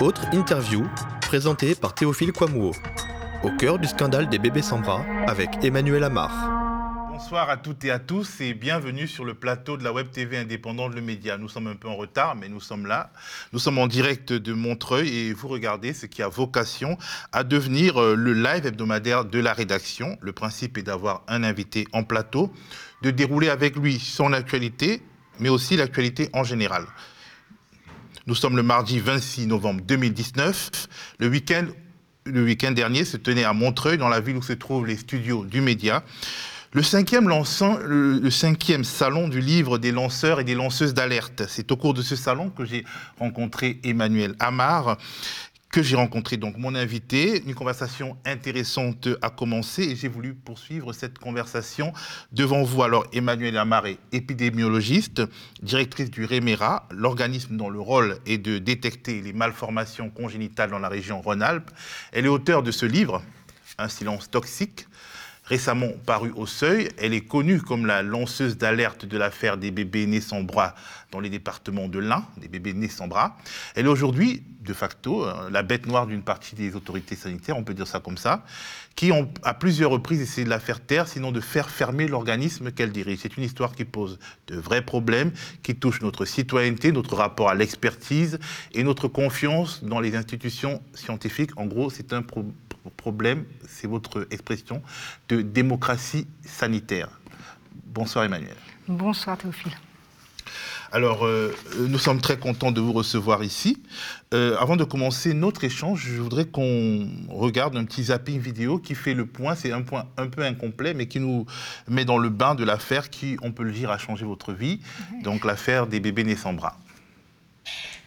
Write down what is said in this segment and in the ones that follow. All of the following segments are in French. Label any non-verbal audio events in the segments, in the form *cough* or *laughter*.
Autre interview présentée par Théophile Kouamouo. Au cœur du scandale des bébés sans bras avec Emmanuel Amar. Bonsoir à toutes et à tous et bienvenue sur le plateau de la Web TV indépendante Le Média. Nous sommes un peu en retard, mais nous sommes là. Nous sommes en direct de Montreuil et vous regardez ce qui a vocation à devenir euh, le live hebdomadaire de la rédaction. Le principe est d'avoir un invité en plateau, de dérouler avec lui son actualité, mais aussi l'actualité en général. Nous sommes le mardi 26 novembre 2019. Le week-end le week-end dernier se tenait à Montreuil, dans la ville où se trouvent les studios du média. Le cinquième, le, cinquième salon du livre des lanceurs et des lanceuses d'alerte. C'est au cours de ce salon que j'ai rencontré Emmanuel Amar, que j'ai rencontré donc mon invité. Une conversation intéressante a commencé et j'ai voulu poursuivre cette conversation devant vous. Alors, Emmanuel Amar est épidémiologiste, directrice du REMERA, l'organisme dont le rôle est de détecter les malformations congénitales dans la région Rhône-Alpes. Elle est auteure de ce livre, Un silence toxique, récemment parue au seuil. Elle est connue comme la lanceuse d'alerte de l'affaire des bébés nés sans bras dans les départements de l'Ain, des bébés nés sans bras. Elle est aujourd'hui, de facto, euh, la bête noire d'une partie des autorités sanitaires, on peut dire ça comme ça, qui ont à plusieurs reprises essayé de la faire taire, sinon de faire fermer l'organisme qu'elle dirige. C'est une histoire qui pose de vrais problèmes, qui touche notre citoyenneté, notre rapport à l'expertise et notre confiance dans les institutions scientifiques. En gros, c'est un problème problème, c'est votre expression, de démocratie sanitaire. Bonsoir Emmanuel. Bonsoir Théophile. Alors, euh, nous sommes très contents de vous recevoir ici. Euh, avant de commencer notre échange, je voudrais qu'on regarde un petit zapping vidéo qui fait le point. C'est un point un peu incomplet, mais qui nous met dans le bain de l'affaire qui, on peut le dire, a changé votre vie. Donc, l'affaire des bébés nés sans bras.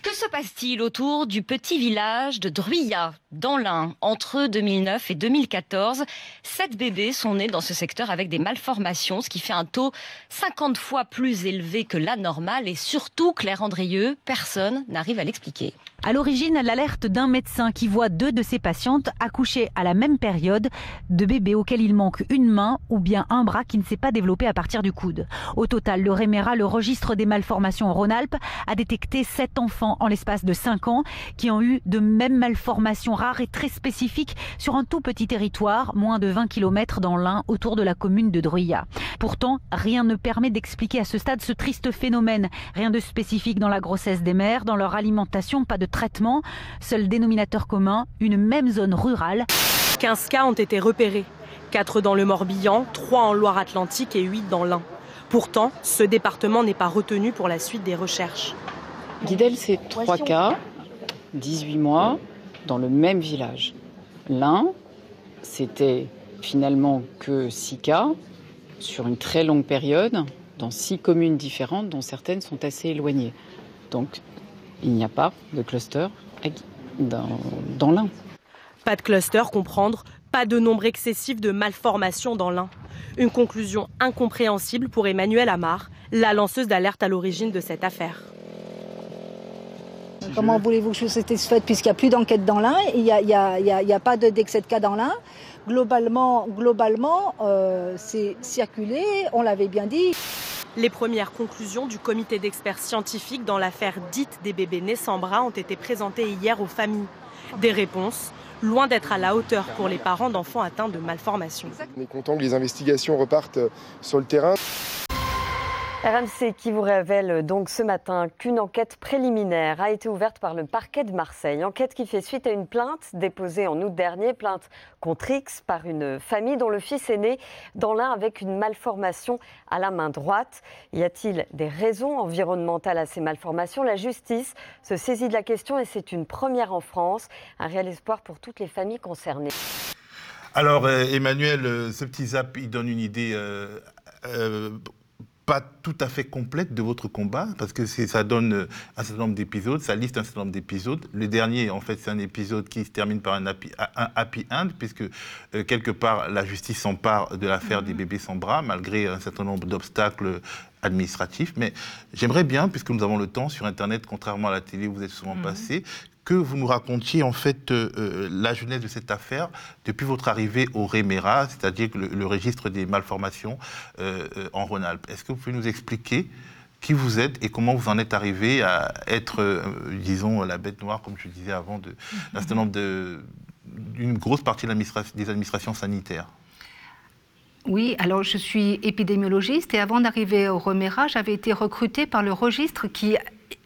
Que se passe-t-il autour du petit village de Druyat, dans l'Ain Entre 2009 et 2014, sept bébés sont nés dans ce secteur avec des malformations, ce qui fait un taux 50 fois plus élevé que la normale. Et surtout, Claire Andrieux, personne n'arrive à l'expliquer. À l'origine, l'alerte d'un médecin qui voit deux de ses patientes accoucher à la même période de bébés auxquels il manque une main ou bien un bras qui ne s'est pas développé à partir du coude. Au total, le REMERA, le registre des malformations en Rhône-Alpes, a détecté sept enfants en l'espace de cinq ans qui ont eu de mêmes malformations rares et très spécifiques sur un tout petit territoire, moins de 20 km dans l'Ain, autour de la commune de Druyat. Pourtant, rien ne permet d'expliquer à ce stade ce triste phénomène. Rien de spécifique dans la grossesse des mères, dans leur alimentation, pas de traitement. Seul dénominateur commun, une même zone rurale. 15 cas ont été repérés. 4 dans le Morbihan, 3 en Loire-Atlantique et 8 dans l'Ain. Pourtant, ce département n'est pas retenu pour la suite des recherches. Guidel, c'est 3 cas, 18 mois, dans le même village. L'Ain, c'était finalement que 6 cas sur une très longue période, dans 6 communes différentes, dont certaines sont assez éloignées. Donc, il n'y a pas de cluster dans, l'Ain. Pas de cluster, comprendre, pas de nombre excessif de malformations dans l'Ain. Une conclusion incompréhensible pour Emmanuel Amar, la lanceuse d'alerte à l'origine de cette affaire. Comment voulez-vous que c'était fait puisqu'il n'y a plus d'enquête dans l'Ain, il n'y a, pas d'excès de cas dans l'Ain Globalement, globalement euh, c'est circulé, on l'avait bien dit. Les premières conclusions du comité d'experts scientifiques dans l'affaire dite des bébés nés sans bras ont été présentées hier aux familles. Des réponses loin d'être à la hauteur pour les parents d'enfants atteints de malformations. On est content que les investigations repartent sur le terrain. RMC qui vous révèle donc ce matin qu'une enquête préliminaire a été ouverte par le parquet de Marseille. Enquête qui fait suite à une plainte déposée en août dernier, plainte contre X par une famille dont le fils est né dans l'un avec une malformation à la main droite. Y a-t-il des raisons environnementales à ces malformations? La justice se saisit de la question et c'est une première en France. Un réel espoir pour toutes les familles concernées. Alors, euh, Emmanuel, euh, ce petit zap, il donne une idée euh, pas tout à fait complète de votre combat, parce que ça donne euh, un certain nombre d'épisodes, ça liste un certain nombre d'épisodes. Le dernier, en fait, c'est un épisode qui se termine par un happy, un happy end, puisque euh, quelque part, la justice s'empare de l'affaire des mhm. bébés sans bras, malgré un certain nombre d'obstacles administratifs. Mais j'aimerais bien, puisque nous avons le temps sur Internet, contrairement à la télé où vous êtes souvent mhm. passé, que vous nous racontiez en fait euh, euh, la jeunesse de cette affaire depuis votre arrivée au REMERA, c'est-à-dire le, le, registre des malformations euh, en Rhône-Alpes. Est-ce que vous pouvez nous expliquer qui vous êtes et comment vous en êtes arrivé à être, euh, disons, la bête noire, comme je disais avant, d'un certain nombre d'une grosse partie des administrations sanitaires? Oui, alors je suis épidémiologiste et avant d'arriver au Remera, j'avais été recrutée par le registre qui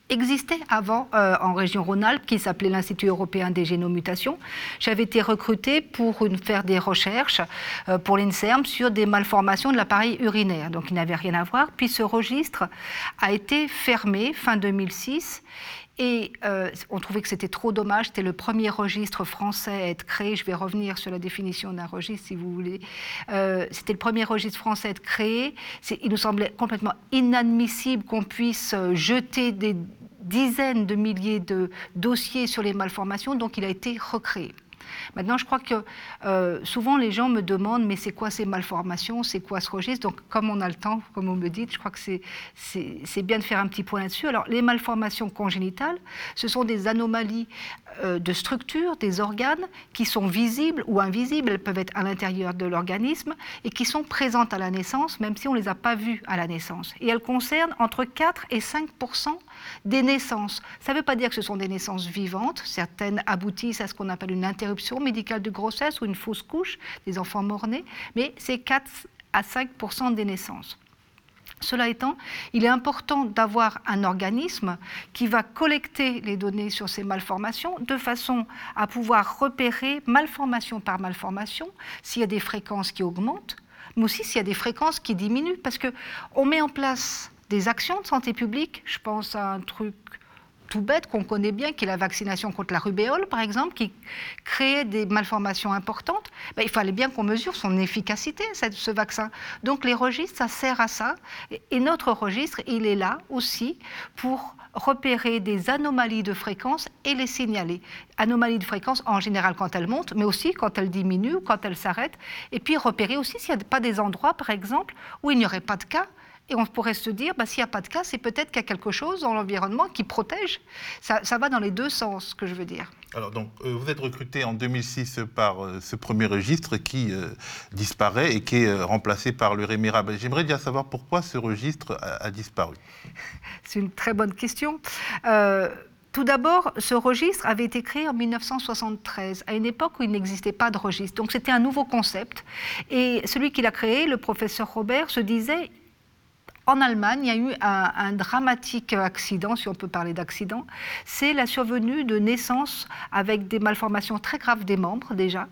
existait avant euh, en région Rhône-Alpes, qui s'appelait l'Institut européen des génomutations. J'avais été recrutée pour faire des recherches euh, pour l'INSERM sur des malformations de l'appareil urinaire, donc il n'avait rien à voir. Puis ce registre a été fermé fin 2006 et euh, on trouvait que c'était trop dommage. C'était le premier registre français à être créé. Je vais revenir sur la définition d'un registre si vous voulez. c'était le premier registre français à être créé. Il nous semblait complètement inadmissible qu'on puisse jeter des dizaines de milliers de dossiers sur les malformations, donc il a été recréé. Maintenant, je crois que euh, souvent les gens me demandent mais c'est quoi ces malformations, c'est quoi ce registre? Donc, comme on a le temps, comme vous me dites, je crois que c'est bien de faire un petit point là-dessus. Alors, les malformations congénitales, ce sont des anomalies euh, de structure des organes qui sont visibles ou invisibles, elles peuvent être à l'intérieur de l'organisme et qui sont présentes à la naissance, même si on ne les a pas vues à la naissance. Et elles concernent entre 4 et 5 des naissances. Ça ne veut pas dire que ce sont des naissances vivantes, certaines aboutissent à ce qu'on appelle une interruption médicale de grossesse ou une fausse couche des enfants morts-nés, mais c'est 4 à 5 des naissances. Cela étant, il est important d'avoir un organisme qui va collecter les données sur ces malformations de façon à pouvoir repérer malformation par malformation s'il y a des fréquences qui augmentent, mais aussi s'il y a des fréquences qui diminuent, parce qu'on met en place des actions de santé publique, je pense à un truc tout bête qu'on connaît bien, qui est la vaccination contre la rubéole, par exemple, qui créait des malformations importantes, ben, il fallait bien qu'on mesure son efficacité, ce vaccin. Donc les registres, ça sert à ça. Et notre registre, il est là aussi pour repérer des anomalies de fréquence et les signaler. Anomalies de fréquence en général quand elles montent, mais aussi quand elles diminuent quand elles s'arrêtent. Et puis repérer aussi s'il n'y a pas des endroits, par exemple, où il n'y aurait pas de cas et on pourrait se dire, bah, s'il n'y a pas de cas, c'est peut-être qu'il y a quelque chose dans l'environnement qui protège. Ça, va dans les deux sens, ce que je veux dire. Alors, donc, euh, vous êtes recruté en 2006 par euh, ce premier registre qui euh, disparaît et qui est remplacé par le Rémira. J'aimerais bien savoir pourquoi ce registre a, disparu. *laughs* C'est une très bonne question. Tout d'abord, ce registre avait été créé en 1973, à une époque où il n'existait pas de registre. Donc c'était un nouveau concept. Et celui qui l'a créé, le professeur Robert, se disait, en Allemagne, il y a eu un, dramatique accident, si on peut parler d'accident. C'est la survenue de naissances avec des malformations très graves des membres déjà.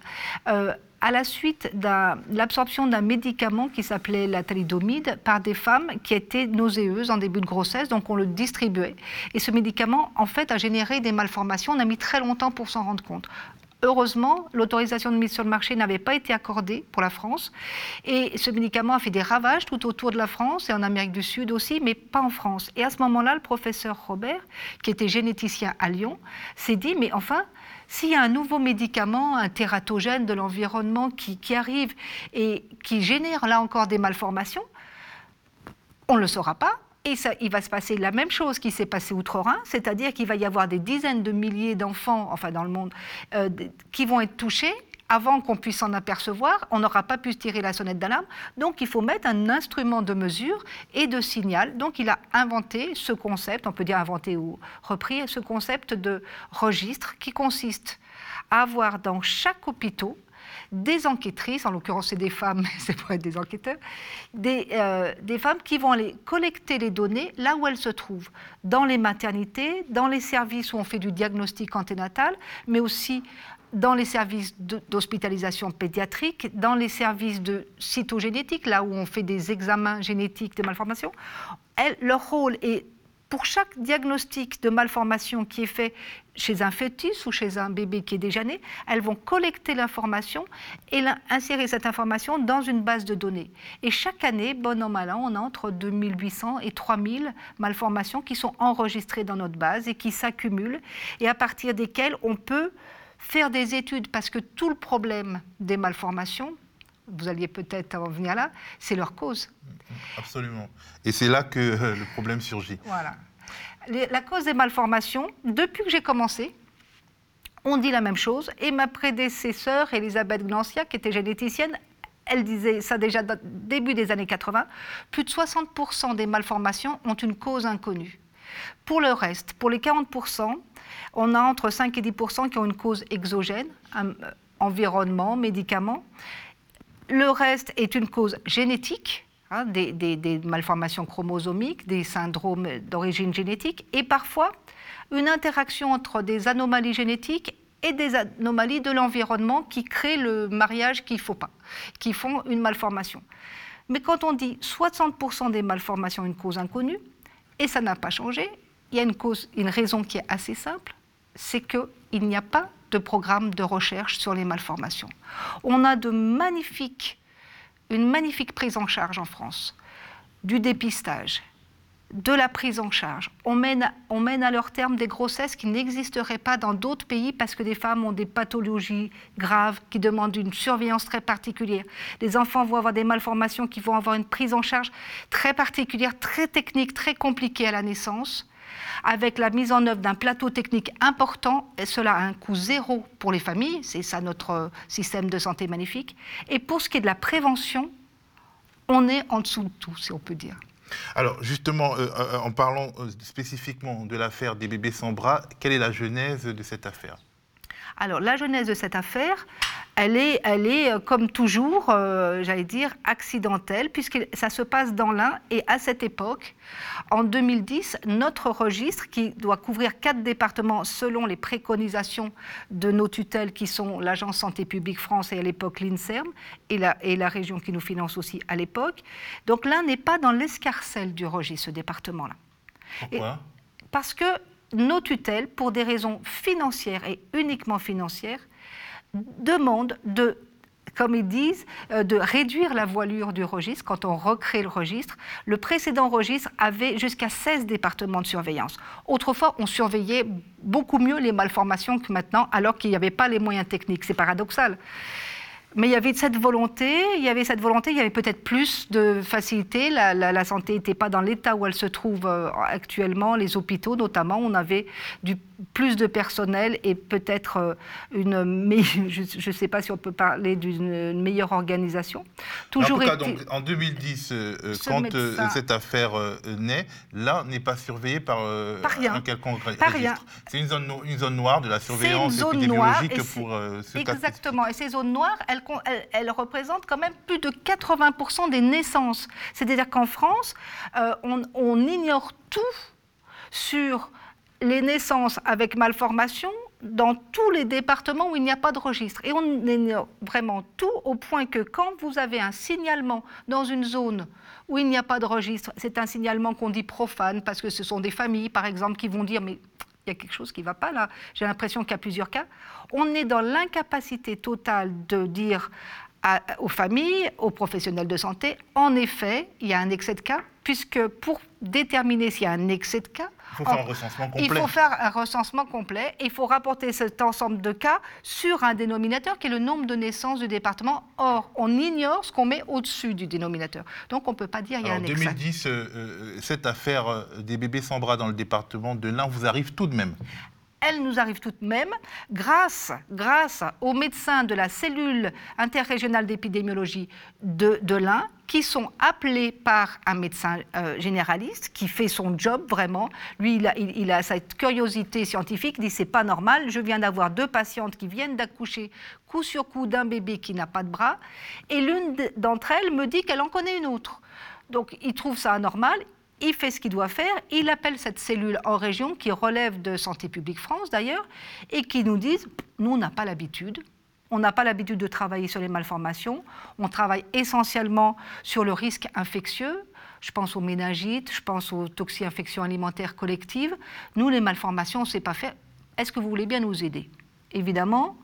Euh, à la suite de l'absorption d'un médicament qui s'appelait la thalidomide par des femmes qui étaient nauséeuses en début de grossesse, donc on le distribuait. Et ce médicament, en fait, a généré des malformations. On a mis très longtemps pour s'en rendre compte. Heureusement, l'autorisation de mise sur le marché n'avait pas été accordée pour la France. Et ce médicament a fait des ravages tout autour de la France et en Amérique du Sud aussi, mais pas en France. Et à ce moment-là, le professeur Robert, qui était généticien à Lyon, s'est dit, mais enfin, s'il y a un nouveau médicament, un tératogène de l'environnement qui, qui, arrive et qui génère là encore des malformations, on ne le saura pas, et ça, il va se passer la même chose qui s'est passé outre-Rhin, c'est-à-dire qu'il va y avoir des dizaines de milliers d'enfants, enfin dans le monde, euh, qui vont être touchés avant qu'on puisse s'en apercevoir, on n'aura pas pu tirer la sonnette d'alarme. Donc il faut mettre un instrument de mesure et de signal. Donc il a inventé ce concept, on peut dire inventé ou repris, ce concept de registre qui consiste à avoir dans chaque hôpital des enquêtrices, en l'occurrence c'est des femmes, mais *laughs* c'est pour être des enquêteurs, euh, des, femmes qui vont aller collecter les données là où elles se trouvent, dans les maternités, dans les services où on fait du diagnostic anténatal, mais aussi dans les services d'hospitalisation pédiatrique, dans les services de cytogénétique, là où on fait des examens génétiques des malformations. leur rôle est pour chaque diagnostic de malformation qui est fait chez un fœtus ou chez un bébé qui est déjà né, elles vont collecter l'information et insérer cette information dans une base de données. Et chaque année, bon an mal an, on a entre 2800 et 3000 malformations qui sont enregistrées dans notre base et qui s'accumulent et à partir desquelles on peut faire des études parce que tout le problème des malformations, vous alliez peut-être en venir là, c'est leur cause. Absolument. Et c'est là que euh, le problème surgit. Voilà. la cause des malformations, depuis que j'ai commencé, on dit la même chose. Et ma prédécesseur, Elisabeth Glancia, qui était généticienne, elle disait ça déjà début des années 80, plus de 60% des malformations ont une cause inconnue. Pour le reste, pour les 40%, on a entre 5 et 10% qui ont une cause exogène, environnement, médicaments. Le reste est une cause génétique, hein, des, malformations chromosomiques, des syndromes d'origine génétique, et parfois une interaction entre des anomalies génétiques et des anomalies de l'environnement qui créent le mariage qu'il ne faut pas, qui font une malformation. Mais quand on dit 60% des malformations une cause inconnue, et ça n'a pas changé, il y a une, cause, une raison qui est assez simple, c'est qu'il n'y a pas de programme de recherche sur les malformations. On a de magnifiques, une magnifique prise en charge en France, du dépistage, de la prise en charge. On mène, on mène à leur terme des grossesses qui n'existeraient pas dans d'autres pays parce que des femmes ont des pathologies graves qui demandent une surveillance très particulière. Les enfants vont avoir des malformations qui vont avoir une prise en charge très particulière, très technique, très compliquée à la naissance avec la mise en œuvre d'un plateau technique important, et cela a un coût zéro pour les familles, c'est ça notre système de santé magnifique. Et pour ce qui est de la prévention, on est en dessous de tout, si on peut dire. Alors justement, euh, euh, en parlant euh, spécifiquement de l'affaire des bébés sans bras, quelle est la genèse de cette affaire? Alors, la genèse de cette affaire, elle est, elle est euh, comme toujours, euh, j'allais dire, accidentelle, puisque ça se passe dans l'Ain. Et à cette époque, en 2010, notre registre, qui doit couvrir quatre départements selon les préconisations de nos tutelles, qui sont l'Agence Santé publique France et à l'époque l'INSERM, et la, et la région qui nous finance aussi à l'époque. Donc l'Ain n'est pas dans l'escarcelle du registre, ce département-là. Pourquoi? Parce que nos tutelles, pour des raisons financières et uniquement financières, demandent de comme ils disent, euh, de réduire la voilure du registre quand on recrée le registre. Le précédent registre avait jusqu'à 16 départements de surveillance. Autrefois, on surveillait beaucoup mieux les malformations que maintenant, alors qu'il n'y avait pas les moyens techniques. C'est paradoxal. Mais il y avait cette volonté, il y avait cette volonté, il y avait peut-être plus de facilité. La, santé n'était pas dans l'état où elle se trouve euh, actuellement, les hôpitaux notamment. On avait du plus de personnel et peut-être euh, une *laughs* je ne sais pas si on peut parler d'une meilleure organisation. Toujours en tout cas, donc, en 2010, euh, quand cette affaire naît, là n'est pas surveillé par, un quelconque par registre. C'est une zone, une zone noire de la surveillance épidémiologique pour ce Exactement. Et ces zones noires, elles elle, représente quand même plus de 80% des naissances. C'est-à-dire qu'en France, euh, on, ignore tout sur les naissances avec malformation dans tous les départements où il n'y a pas de registre. Et on ignore vraiment tout au point que quand vous avez un signalement dans une zone où il n'y a pas de registre, c'est un signalement qu'on dit profane parce que ce sont des familles, par exemple, qui vont dire mais il y a quelque chose qui ne va pas là. J'ai l'impression qu'il y a plusieurs cas. On est dans l'incapacité totale de dire aux familles, aux professionnels de santé, en effet, il y a un excès de cas, puisque pour déterminer s'il y a un excès de cas, il faut faire un recensement complet. Il faut faire un recensement complet et il faut rapporter cet ensemble de cas sur un dénominateur qui est le nombre de naissances du département. Or, on ignore ce qu'on met au-dessus du dénominateur. Donc, on ne peut pas dire qu'il y a un excès. En 2010, euh, euh, cette affaire euh, des bébés sans bras dans le département de l'Ain vous arrive tout de même? Elle nous arrive tout de même grâce, grâce aux médecins de la cellule interrégionale d'épidémiologie de, de qui sont appelés par un médecin euh, généraliste qui fait son job vraiment. Lui, il a, il, a cette curiosité scientifique, dit c'est pas normal, je viens d'avoir deux patientes qui viennent d'accoucher coup sur coup d'un bébé qui n'a pas de bras, et l'une d'entre elles me dit qu'elle en connaît une autre. Donc il trouve ça anormal, il fait ce qu'il doit faire, il appelle cette cellule en région qui relève de Santé publique France d'ailleurs, et qui nous disent, nous on n'a pas l'habitude, on n'a pas l'habitude de travailler sur les malformations, on travaille essentiellement sur le risque infectieux, je pense aux méningites, je pense aux toxi-infections alimentaires collectives. Nous, les malformations, on ne sait pas faire. Est-ce que vous voulez bien nous aider? Évidemment,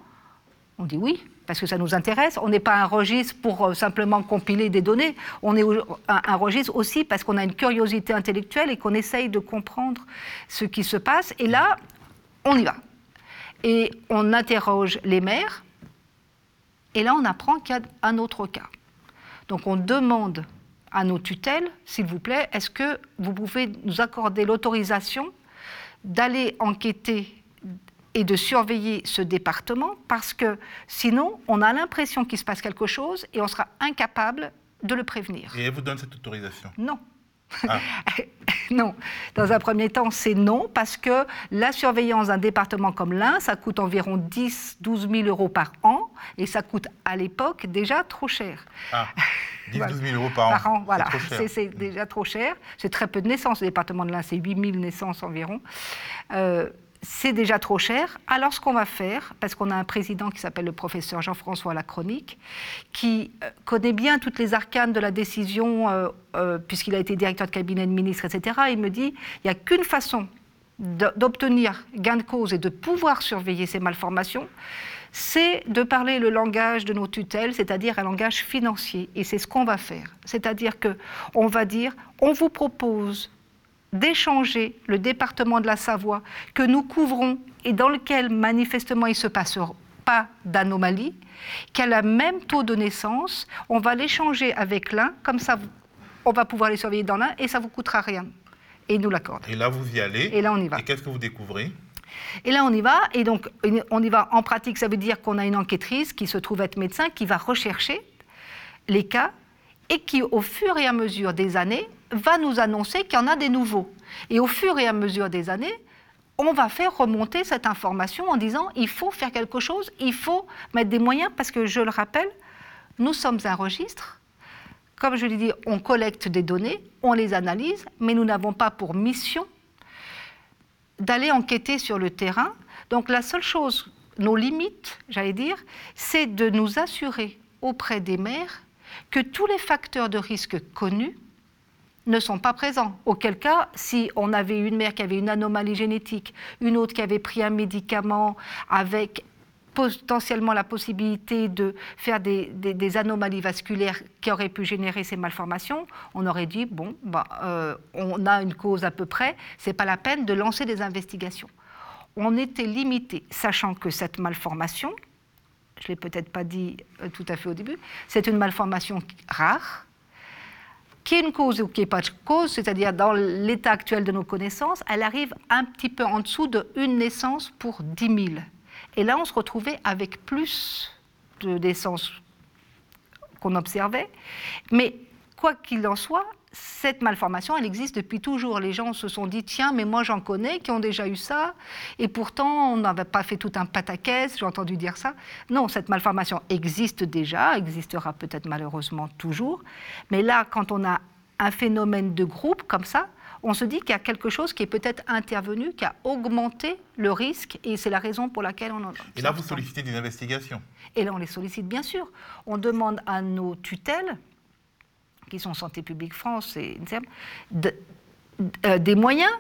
on dit oui, parce que ça nous intéresse. On n'est pas un registre pour euh, simplement compiler des données. On est un, registre aussi parce qu'on a une curiosité intellectuelle et qu'on essaye de comprendre ce qui se passe. Et là, on y va. Et on interroge les maires. Et là, on apprend qu'il y a un autre cas. Donc on demande à nos tutelles, s'il vous plaît, est-ce que vous pouvez nous accorder l'autorisation d'aller enquêter et de surveiller ce département parce que sinon, on a l'impression qu'il se passe quelque chose et on sera incapable de le prévenir. Et elle vous donne cette autorisation? Non. Ah. *laughs* non. Dans un premier temps, c'est non, parce que la surveillance d'un département comme l'Ain, ça coûte environ 10 12 000 euros par an, et ça coûte à l'époque déjà trop cher. Ah. 10 12 000 euros par, an. voilà. C'est déjà trop cher. C'est très peu de naissances. Le département de l'Ain, c'est 8 000 naissances environ. Euh, c'est déjà trop cher. Alors, ce qu'on va faire, parce qu'on a un président qui s'appelle le professeur Jean-François Lacronique, qui euh, connaît bien toutes les arcanes de la décision, euh, euh, puisqu'il a été directeur de cabinet de ministre, etc., il me dit il n'y a qu'une façon d'obtenir gain de cause et de pouvoir surveiller ces malformations, c'est de parler le langage de nos tutelles, c'est-à-dire un langage financier. Et c'est ce qu'on va faire. C'est-à-dire qu'on va dire on vous propose d'échanger le département de la Savoie que nous couvrons et dans lequel manifestement il ne se passe pas d'anomalie, qui a le même taux de naissance, on va l'échanger avec l'un, comme ça on va pouvoir les surveiller dans l'un et ça ne vous coûtera rien. Et il nous l'accorde. Et là vous y allez. Et là on y va. Et qu'est-ce que vous découvrez? Et là, on y va. Et donc, on y va en pratique. Ça veut dire qu'on a une enquêtrice qui se trouve être médecin, qui va rechercher les cas et qui, au fur et à mesure des années, va nous annoncer qu'il y en a des nouveaux. Et au fur et à mesure des années, on va faire remonter cette information en disant il faut faire quelque chose, il faut mettre des moyens, parce que je le rappelle, nous sommes un registre. Comme je l'ai dit, on collecte des données, on les analyse, mais nous n'avons pas pour mission d'aller enquêter sur le terrain. Donc la seule chose, nos limites, j'allais dire, c'est de nous assurer auprès des maires que tous les facteurs de risque connus ne sont pas présents. Auquel cas, si on avait une mère qui avait une anomalie génétique, une autre qui avait pris un médicament avec potentiellement la possibilité de faire des, anomalies vasculaires qui auraient pu générer ces malformations, on aurait dit, bon, bah, euh, on a une cause à peu près, c'est pas la peine de lancer des investigations. On était limité, sachant que cette malformation, je l'ai peut-être pas dit euh, tout à fait au début, c'est une malformation rare, qui est une cause ou qui n'est pas de cause, c'est-à-dire dans l'état actuel de nos connaissances, elle arrive un petit peu en dessous de une naissance pour 10 000. Et là, on se retrouvait avec plus de naissances qu'on observait. Mais quoi qu'il en soit, cette malformation, elle existe depuis toujours. Les gens se sont dit, tiens, mais moi j'en connais qui ont déjà eu ça, et pourtant on n'avait pas fait tout un pataquès, j'ai entendu dire ça. Non, cette malformation existe déjà, existera peut-être malheureusement toujours, mais là, quand on a un phénomène de groupe comme ça, on se dit qu'il y a quelque chose qui est peut-être intervenu, qui a augmenté le risque, et c'est la raison pour laquelle on en... Et là, vous sollicitez des investigations Et là, on les sollicite, bien sûr. On demande à nos tutelles, qui sont Santé publique France et euh, des moyens.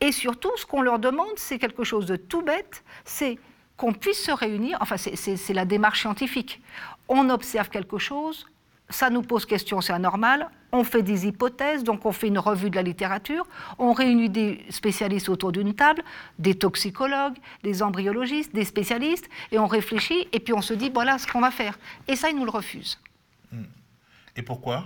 Et surtout, ce qu'on leur demande, c'est quelque chose de tout bête, c'est qu'on puisse se réunir, enfin c'est la démarche scientifique. On observe quelque chose, ça nous pose question, c'est anormal, on fait des hypothèses, donc on fait une revue de la littérature, on réunit des spécialistes autour d'une table, des toxicologues, des embryologistes, des spécialistes, et on réfléchit, et puis on se dit, voilà ce qu'on va faire. Et ça, ils nous le refusent. Hmm. Et pourquoi?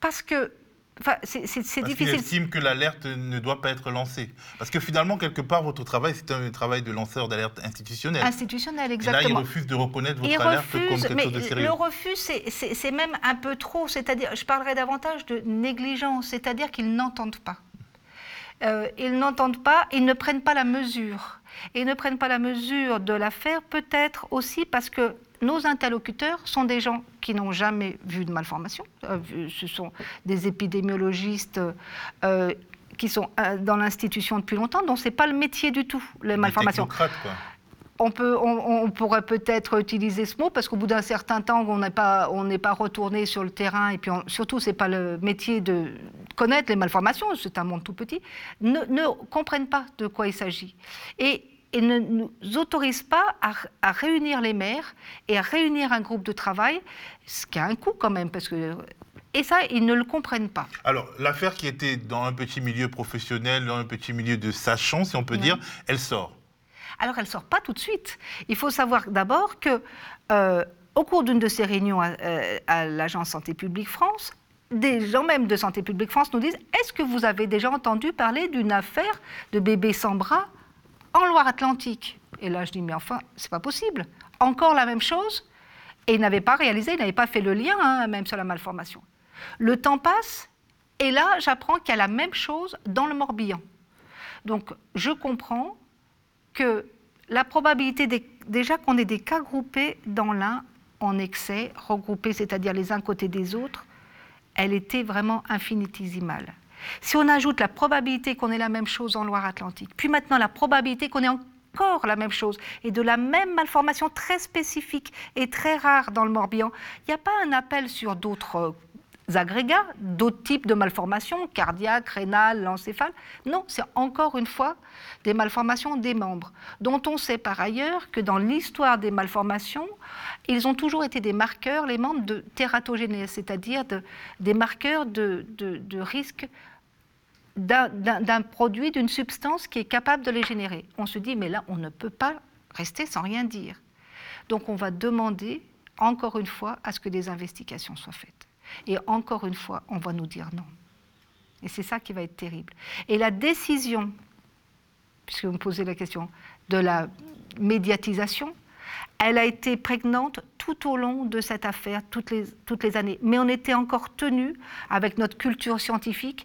Parce que Enfin, c'est difficile. Qu'il estime que l'alerte ne doit pas être lancée. Parce que finalement, quelque part, votre travail, c'est un travail de lanceur d'alerte institutionnel. Institutionnel, exactement. Et là, il refuse de reconnaître votre alerte comme quelque chose de sérieux. Le refus, c'est même un peu trop. C'est-à-dire, je parlerais davantage de négligence, c'est-à-dire qu'ils n'entendent pas. Euh, ils n'entendent pas, ils ne prennent pas la mesure. Et ils ne prennent pas la mesure de l'affaire, peut-être aussi parce que nos interlocuteurs sont des gens qui n'ont jamais vu de malformation. Euh, ce sont des épidémiologistes euh, qui sont euh, dans l'institution depuis longtemps, donc ce n'est pas le métier du tout, les malformations. Quoi. On, peut, on, pourrait peut-être utiliser ce mot parce qu'au bout d'un certain temps, on n'est pas, on pas retourné sur le terrain et puis surtout, ce n'est pas le métier de connaître les malformations, c'est un monde tout petit, ne, ne comprennent pas de quoi il s'agit. Et et ne nous autorise pas à, réunir les maires et à réunir un groupe de travail, ce qui a un coût quand même, parce que et ça, ils ne le comprennent pas. Alors, l'affaire qui était dans un petit milieu professionnel, dans un petit milieu de sachants, si on peut dire, elle sort. Alors, elle sort pas tout de suite. Il faut savoir d'abord que, euh, au cours d'une de ces réunions à, euh, à l'Agence Santé publique France, des gens même de Santé publique France nous disent Est-ce que vous avez déjà entendu parler d'une affaire de bébé sans bras en Loire-Atlantique. Et là, je dis, mais enfin, c'est pas possible. Encore la même chose. Et il n'avait pas réalisé, il n'avait pas fait le lien, hein, même sur la malformation. Le temps passe, et là, j'apprends qu'il y a la même chose dans le Morbihan. Donc, je comprends que la probabilité déjà qu'on ait des cas groupés dans l'un en excès, regroupés, c'est-à-dire les uns côté des autres, elle était vraiment infinitésimale. Si on ajoute la probabilité qu'on ait la même chose en Loire-Atlantique, puis maintenant la probabilité qu'on ait encore la même chose et de la même malformation très spécifique et très rare dans le Morbihan, il n'y a pas un appel sur d'autres agrégats, d'autres types de malformations, cardiaques, rénales, l'encéphale. Non, c'est encore une fois des malformations des membres, dont on sait par ailleurs que dans l'histoire des malformations, ils ont toujours été des marqueurs, les membres de tératogénèse, c'est-à-dire des marqueurs de, de risque d'un produit, d'une substance qui est capable de les générer. On se dit, mais là, on ne peut pas rester sans rien dire. Donc on va demander, encore une fois, à ce que des investigations soient faites. Et encore une fois, on va nous dire non. Et c'est ça qui va être terrible. Et la décision, puisque vous me posez la question, de la médiatisation, elle a été prégnante tout au long de cette affaire, toutes les, années. Mais on était encore tenu, avec notre culture scientifique,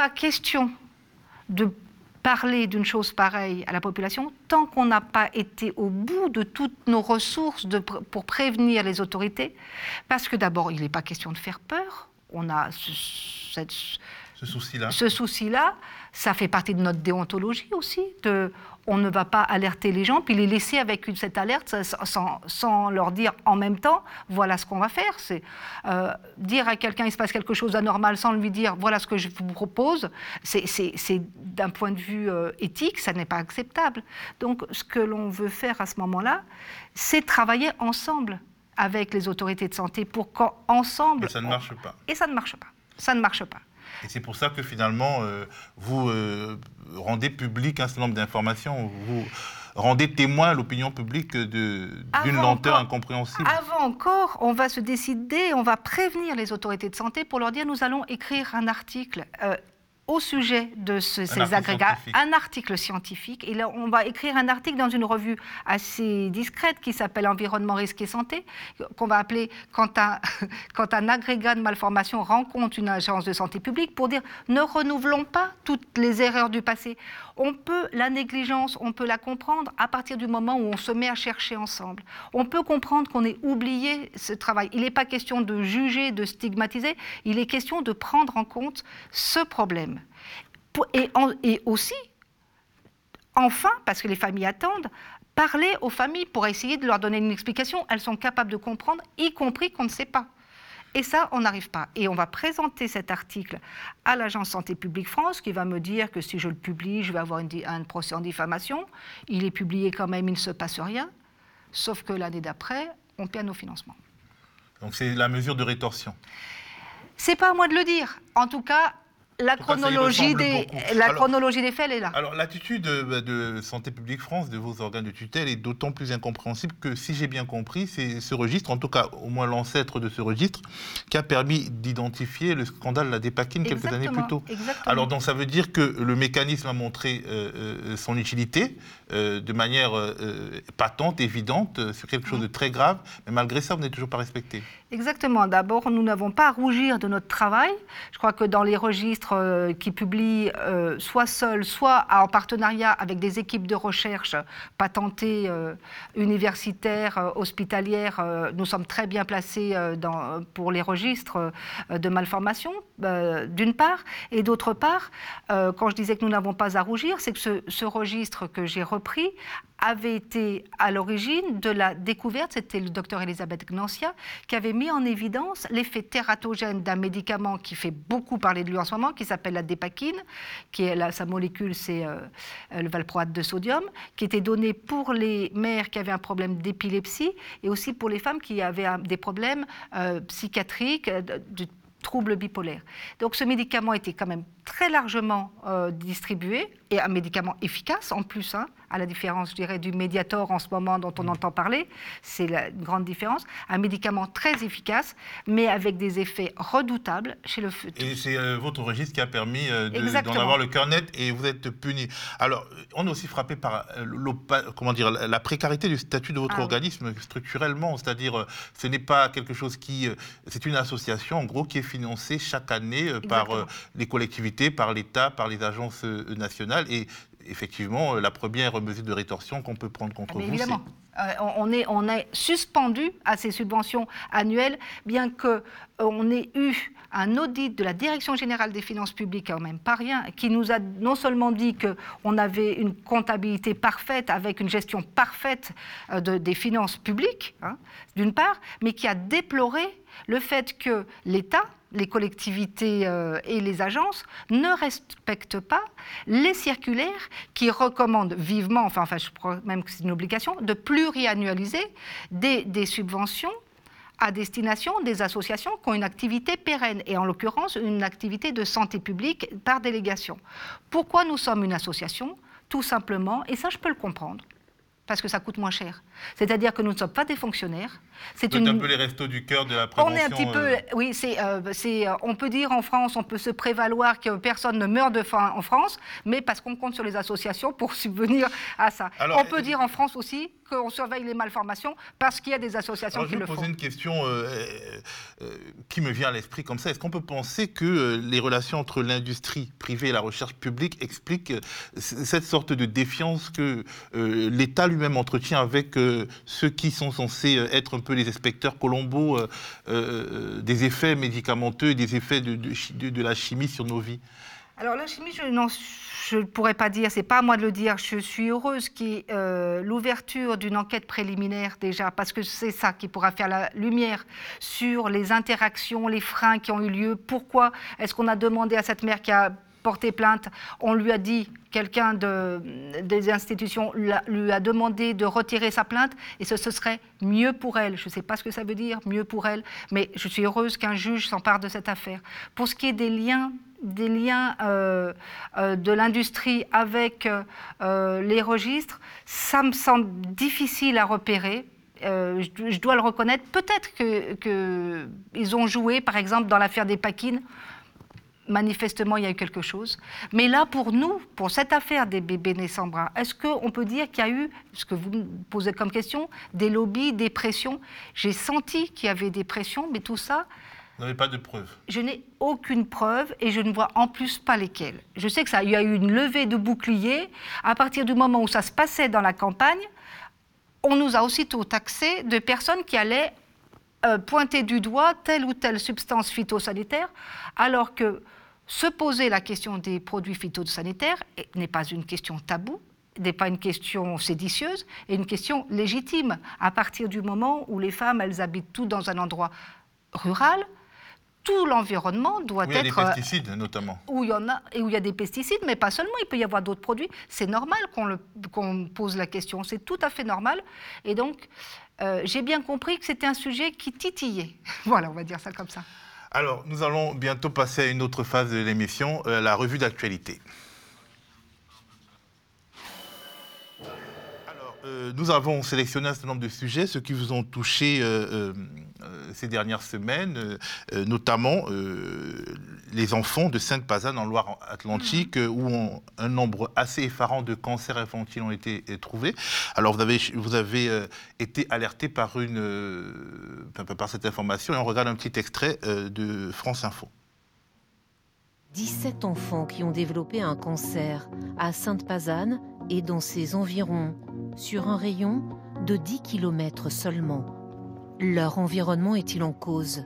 pas question de parler d'une chose pareille à la population tant qu'on n'a pas été au bout de toutes nos ressources de, pour prévenir les autorités. Parce que d'abord, il n'est pas question de faire peur. On a ce, ce souci-là. Ce souci-là, ça fait partie de notre déontologie aussi. De, on ne va pas alerter les gens, puis les laisser avec une, cette alerte sans, sans, leur dire en même temps, voilà ce qu'on va faire. C'est euh, dire à quelqu'un il se passe quelque chose d'anormal sans lui dire voilà ce que je vous propose. C'est d'un point de vue euh, éthique, ça n'est pas acceptable. Donc ce que l'on veut faire à ce moment-là, c'est travailler ensemble avec les autorités de santé pour qu'ensemble... Mais ça ne marche pas. Et ça ne marche pas. Ça ne marche pas. Et c'est pour ça que finalement, euh, vous euh, rendez public un certain nombre d'informations, vous rendez témoin à l'opinion publique d'une lenteur incompréhensible. Avant encore, on va se décider, on va prévenir les autorités de santé pour leur dire nous allons écrire un article euh, au sujet de ces agrégats un article scientifique. Et là, on va écrire un article dans une revue assez discrète qui s'appelle Environnement, risque et santé, qu'on va appeler quand un, *laughs* quand un agrégat de malformation rencontre une agence de santé publique pour dire ne renouvelons pas toutes les erreurs du passé. On peut, la négligence, on peut la comprendre à partir du moment où on se met à chercher ensemble. On peut comprendre qu'on ait oublié ce travail. Il n'est pas question de juger, de stigmatiser, il est question de prendre en compte ce problème. Et, aussi, enfin, parce que les familles attendent, parler aux familles pour essayer de leur donner une explication. Elles sont capables de comprendre, y compris qu'on ne sait pas. Et ça, on n'arrive pas. Et on va présenter cet article à l'Agence Santé publique France qui va me dire que si je le publie, je vais avoir un procès en diffamation. Il est publié quand même, il ne se passe rien. Sauf que l'année d'après, on perd nos financements. Donc c'est la mesure de rétorsion. C'est pas à moi de le dire. En tout cas, la chronologie, des, la chronologie des faits, elle est là. Alors, l'attitude de, de, Santé publique France, de vos organes de tutelle, est d'autant plus incompréhensible que, si j'ai bien compris, c'est ce registre, en tout cas au moins l'ancêtre de ce registre, qui a permis d'identifier le scandale de la Dépakine quelques années plus tôt. Alors, donc, ça veut dire que le mécanisme a montré euh, euh, son utilité euh, de manière patente, évidente, sur quelque chose de très grave, mais malgré ça, vous n'êtes toujours pas respecté. Exactement. D'abord, nous n'avons pas à rougir de notre travail. Je crois que dans les registres euh, qui publient euh, soit seuls, soit en partenariat avec des équipes de recherche patentées, euh, universitaires, hospitalières, nous sommes très bien placés pour les registres de malformation, d'une part. Et d'autre part, quand je disais que nous n'avons pas à rougir, c'est que ce, ce registre que j'ai repris avait été à l'origine de la découverte, c'était le docteur Elisabeth Gnancia, qui avait mis en évidence l'effet tératogène d'un médicament qui fait beaucoup parler de lui en ce moment, qui s'appelle la dépakine, qui est sa molécule, c'est euh, le valproate de sodium, qui était donné pour les mères qui avaient un problème d'épilepsie et aussi pour les femmes qui avaient des problèmes euh, psychiatriques, euh, de troubles bipolaires. Donc ce médicament était quand même très largement distribué et un médicament efficace en plus, hein, à la différence, je dirais, du Mediator en ce moment dont on entend parler. C'est la grande différence. Un médicament très efficace, mais avec des effets redoutables chez le feu. Et c'est euh, votre registre qui a permis euh, d'en avoir le cœur net et vous êtes puni. Alors, on est aussi frappé par comment dire, la précarité du statut de votre ah organisme structurellement, c'est-à-dire ce n'est pas quelque chose qui... c'est une association, en gros, qui est financée chaque année par les collectivités, par l'État, par les agences nationales et effectivement, euh, la première mesure de rétorsion qu'on peut prendre contre vous, évidemment. Euh, on, est, on est suspendu à ces subventions annuelles, bien qu'on euh, ait eu un audit de la Direction générale des finances publiques, quand même pas rien, qui nous a non seulement dit qu'on avait une comptabilité parfaite, avec une gestion parfaite de, des finances publiques, hein, d'une part, mais qui a déploré le fait que l'État, les collectivités euh, et les agences ne respectent pas les circulaires qui recommandent vivement, enfin, enfin je crois même que c'est une obligation, de pluriannualiser des, des subventions à destination des associations qui ont une activité pérenne, et en l'occurrence une activité de santé publique par délégation. Pourquoi nous sommes une association? Tout simplement, et ça je peux le comprendre, parce que ça coûte moins cher. C'est-à-dire que nous ne sommes pas des fonctionnaires. C'est une... un peu les restos du cœur de la prévention. On est un petit peu, euh, oui, c'est, euh, euh, on peut dire en France, on peut se prévaloir que personne ne meurt de faim en France, mais parce qu'on compte sur les associations pour *laughs* subvenir à ça. on peut dire en France aussi qu'on surveille les malformations parce qu'il y a des associations qui le font. Je vais poser une question qui me vient à l'esprit comme ça. Est-ce qu'on peut penser que les relations entre l'industrie privée et la recherche publique expliquent cette sorte de défiance que l'État lui-même entretient avec ceux qui sont censés euh, être un peu les inspecteurs Colombo euh, euh, des effets médicamenteux et des effets de, de, la chimie sur nos vies Alors la chimie, je ne pourrais pas dire, c'est pas à moi de le dire. Je suis heureuse qu'il l'ouverture d'une enquête préliminaire déjà, parce que c'est ça qui pourra faire la lumière sur les interactions, les freins qui ont eu lieu. Pourquoi est-ce qu'on a demandé à cette mère qui a porté plainte, on lui a dit, quelqu'un de, des institutions lui a demandé de retirer sa plainte et ce, ce serait mieux pour elle. Je ne sais pas ce que ça veut dire, mieux pour elle, mais je suis heureuse qu'un juge s'empare de cette affaire. Pour ce qui est des liens des liens euh, euh, de l'industrie avec euh, les registres, ça me semble difficile à repérer. Je, dois le reconnaître. Peut-être qu'ils ont joué, par exemple, dans l'affaire des Paquines manifestement, il y a eu quelque chose. Mais là, pour nous, pour cette affaire des bébés nés sans bras, est-ce qu'on peut dire qu'il y a eu, ce que vous me posez comme question, des lobbies, des pressions? J'ai senti qu'il y avait des pressions, mais tout ça... Vous n'avez pas de preuves Je n'ai aucune preuve et je ne vois en plus pas lesquelles. Je sais que ça, il y a eu une levée de boucliers. À partir du moment où ça se passait dans la campagne, on nous a aussitôt taxé de personnes qui allaient euh, pointer du doigt telle ou telle substance phytosanitaire, alors que se poser la question des produits phytosanitaires n'est pas une question taboue, n'est pas une question séditieuse, et une question légitime. À partir du moment où les femmes, elles habitent tout dans un endroit rural, tout l'environnement doit être. Où il y a des pesticides, notamment. Où il y en a, et où il y a des pesticides, mais pas seulement, il peut y avoir d'autres produits. C'est normal qu'on pose la question, c'est tout à fait normal. Et donc, euh, j'ai bien compris que c'était un sujet qui titillait. *laughs* voilà, on va dire ça comme ça. Alors, nous allons bientôt passer à une autre phase de l'émission, euh, la revue d'actualité. Euh, nous avons sélectionné un certain nombre de sujets, ceux qui vous ont touché euh, ces dernières semaines, notamment les enfants de Sainte-Pazanne en Loire-Atlantique, mmh. où un nombre assez effarant de cancers infantiles ont été trouvés. Alors vous avez, vous avez été alerté par, une, par cette information et on regarde un petit extrait de France Info. 17 enfants qui ont développé un cancer à Sainte-Pazanne et dans ses environs, sur un rayon de 10 km seulement. Leur environnement est-il en cause?